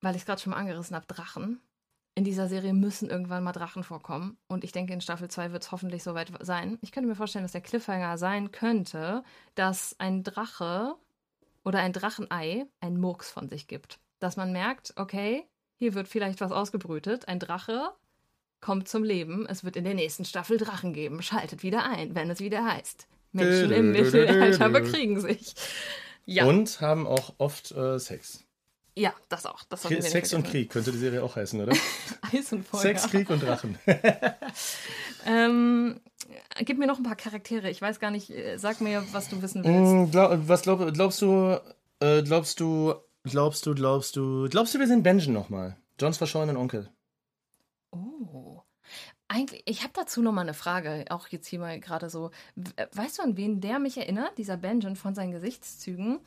Weil ich es gerade schon mal angerissen habe, Drachen. In dieser Serie müssen irgendwann mal Drachen vorkommen. Und ich denke, in Staffel 2 wird es hoffentlich soweit sein. Ich könnte mir vorstellen, dass der Cliffhanger sein könnte, dass ein Drache oder ein Drachenei einen Murks von sich gibt. Dass man merkt, okay, hier wird vielleicht was ausgebrütet. Ein Drache kommt zum Leben. Es wird in der nächsten Staffel Drachen geben. Schaltet wieder ein, wenn es wieder heißt. Menschen im Mittelalter bekriegen sich. Ja, Und haben auch oft äh, Sex. Ja, das auch. Das Sex und. Krieg könnte die Serie auch heißen, oder? Eis und Feuer. Sex, Krieg und Drachen. Ähm, gib mir noch ein paar Charaktere. Ich weiß gar nicht. äh, Sag mir, was du wissen willst. Mm, glaub, was glaub, glaubst du, äh, glaubst du, glaubst du, glaubst du, glaubst du, wir sehen Benjen nochmal? Johns verschollenen Onkel. Oh. Eigentlich, ich habe dazu noch mal eine Frage, auch jetzt hier mal gerade so. W- Weißt du, an wen der mich erinnert, dieser Benjen von seinen Gesichtszügen?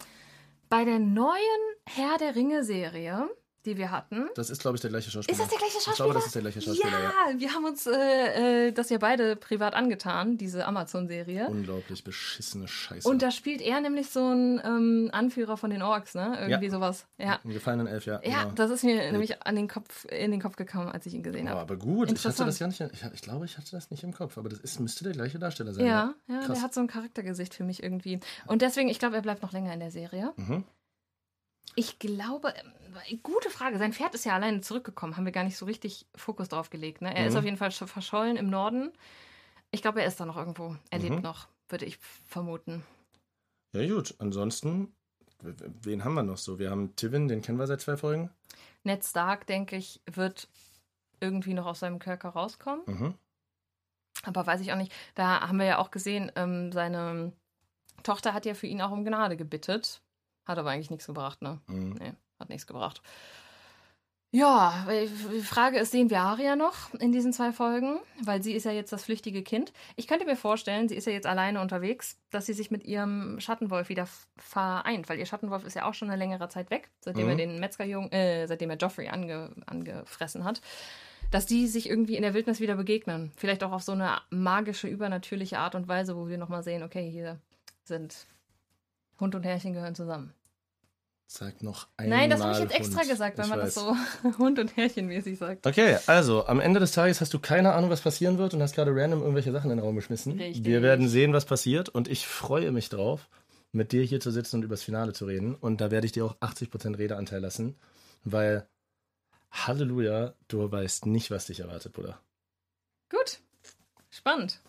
Bei der neuen Herr der Ringe-Serie, die wir hatten. Das ist, glaube ich, der gleiche Schauspieler. Ist das der gleiche Schauspieler? Ich glaube, das ist der gleiche Schauspieler, ja. ja, wir haben uns äh, äh, das ja beide privat angetan, diese Amazon-Serie. Unglaublich beschissene Scheiße. Und da spielt er nämlich so ein ähm, Anführer von den Orks, ne? Irgendwie Ja. sowas. Ja. Einen gefallenen Elf, ja. Ja, genau. das ist mir nämlich an den Kopf, in den Kopf gekommen, als ich ihn gesehen Oh, habe. aber gut, ich hatte das ja nicht, ich, ich glaube, ich hatte das nicht im Kopf, aber das ist, müsste der gleiche Darsteller sein. Ja, ja, Krass. der hat so ein Charaktergesicht für mich irgendwie. Und deswegen, ich glaube, er bleibt noch länger in der Serie. Mhm. Ich glaube, gute Frage. Sein Pferd ist ja alleine zurückgekommen. Haben wir gar nicht so richtig Fokus drauf gelegt. Ne? Er ist Mhm. auf jeden Fall schon verschollen im Norden. Ich glaube, er ist da noch irgendwo. Er lebt Mhm. noch, würde ich vermuten. Ja, gut. Ansonsten, wen haben wir noch so? Wir haben Tivin, den kennen wir seit zwei Folgen. Ned Stark, denke ich, wird irgendwie noch aus seinem Kerker rauskommen. Mhm. Aber weiß ich auch nicht. Da haben wir ja auch gesehen, ähm, seine Tochter hat ja für ihn auch um Gnade gebittet. Hat aber eigentlich nichts gebracht, ne? Mhm. Nee, hat nichts gebracht. Ja, die Frage ist, sehen wir Aria noch in diesen zwei Folgen? Weil sie ist ja jetzt das flüchtige Kind. Ich könnte mir vorstellen, sie ist ja jetzt alleine unterwegs, dass sie sich mit ihrem Schattenwolf wieder vereint, weil ihr Schattenwolf ist ja auch schon eine längere Zeit weg, seitdem Mhm. er den Metzgerjungen, äh, seitdem er Joffrey ange, angefressen hat. Dass die sich irgendwie in der Wildnis wieder begegnen. Vielleicht auch auf so eine magische, übernatürliche Art und Weise, wo wir nochmal sehen, okay, hier sind Hund und Herrchen gehören zusammen. Sag noch einmal. Nein, das habe ich jetzt extra Hund. gesagt, weil Ich man weiß. das so Hund- und Härchenmäßig sagt. Okay, also am Ende des Tages hast du keine Ahnung, was passieren wird und hast gerade random irgendwelche Sachen in den Raum geschmissen. Richtig. Wir werden sehen, was passiert und ich freue mich drauf, mit dir hier zu sitzen und übers Finale zu reden. Und da werde ich dir auch 80% Redeanteil lassen, weil Halleluja, du weißt nicht, was dich erwartet, Bruder. Gut. Spannend.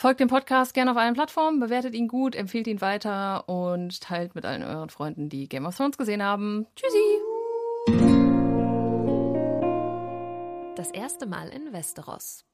Folgt dem Podcast gerne auf allen Plattformen, bewertet ihn gut, empfiehlt ihn weiter und teilt mit allen euren Freunden, die Game of Thrones gesehen haben. Tschüssi! Das erste Mal in Westeros.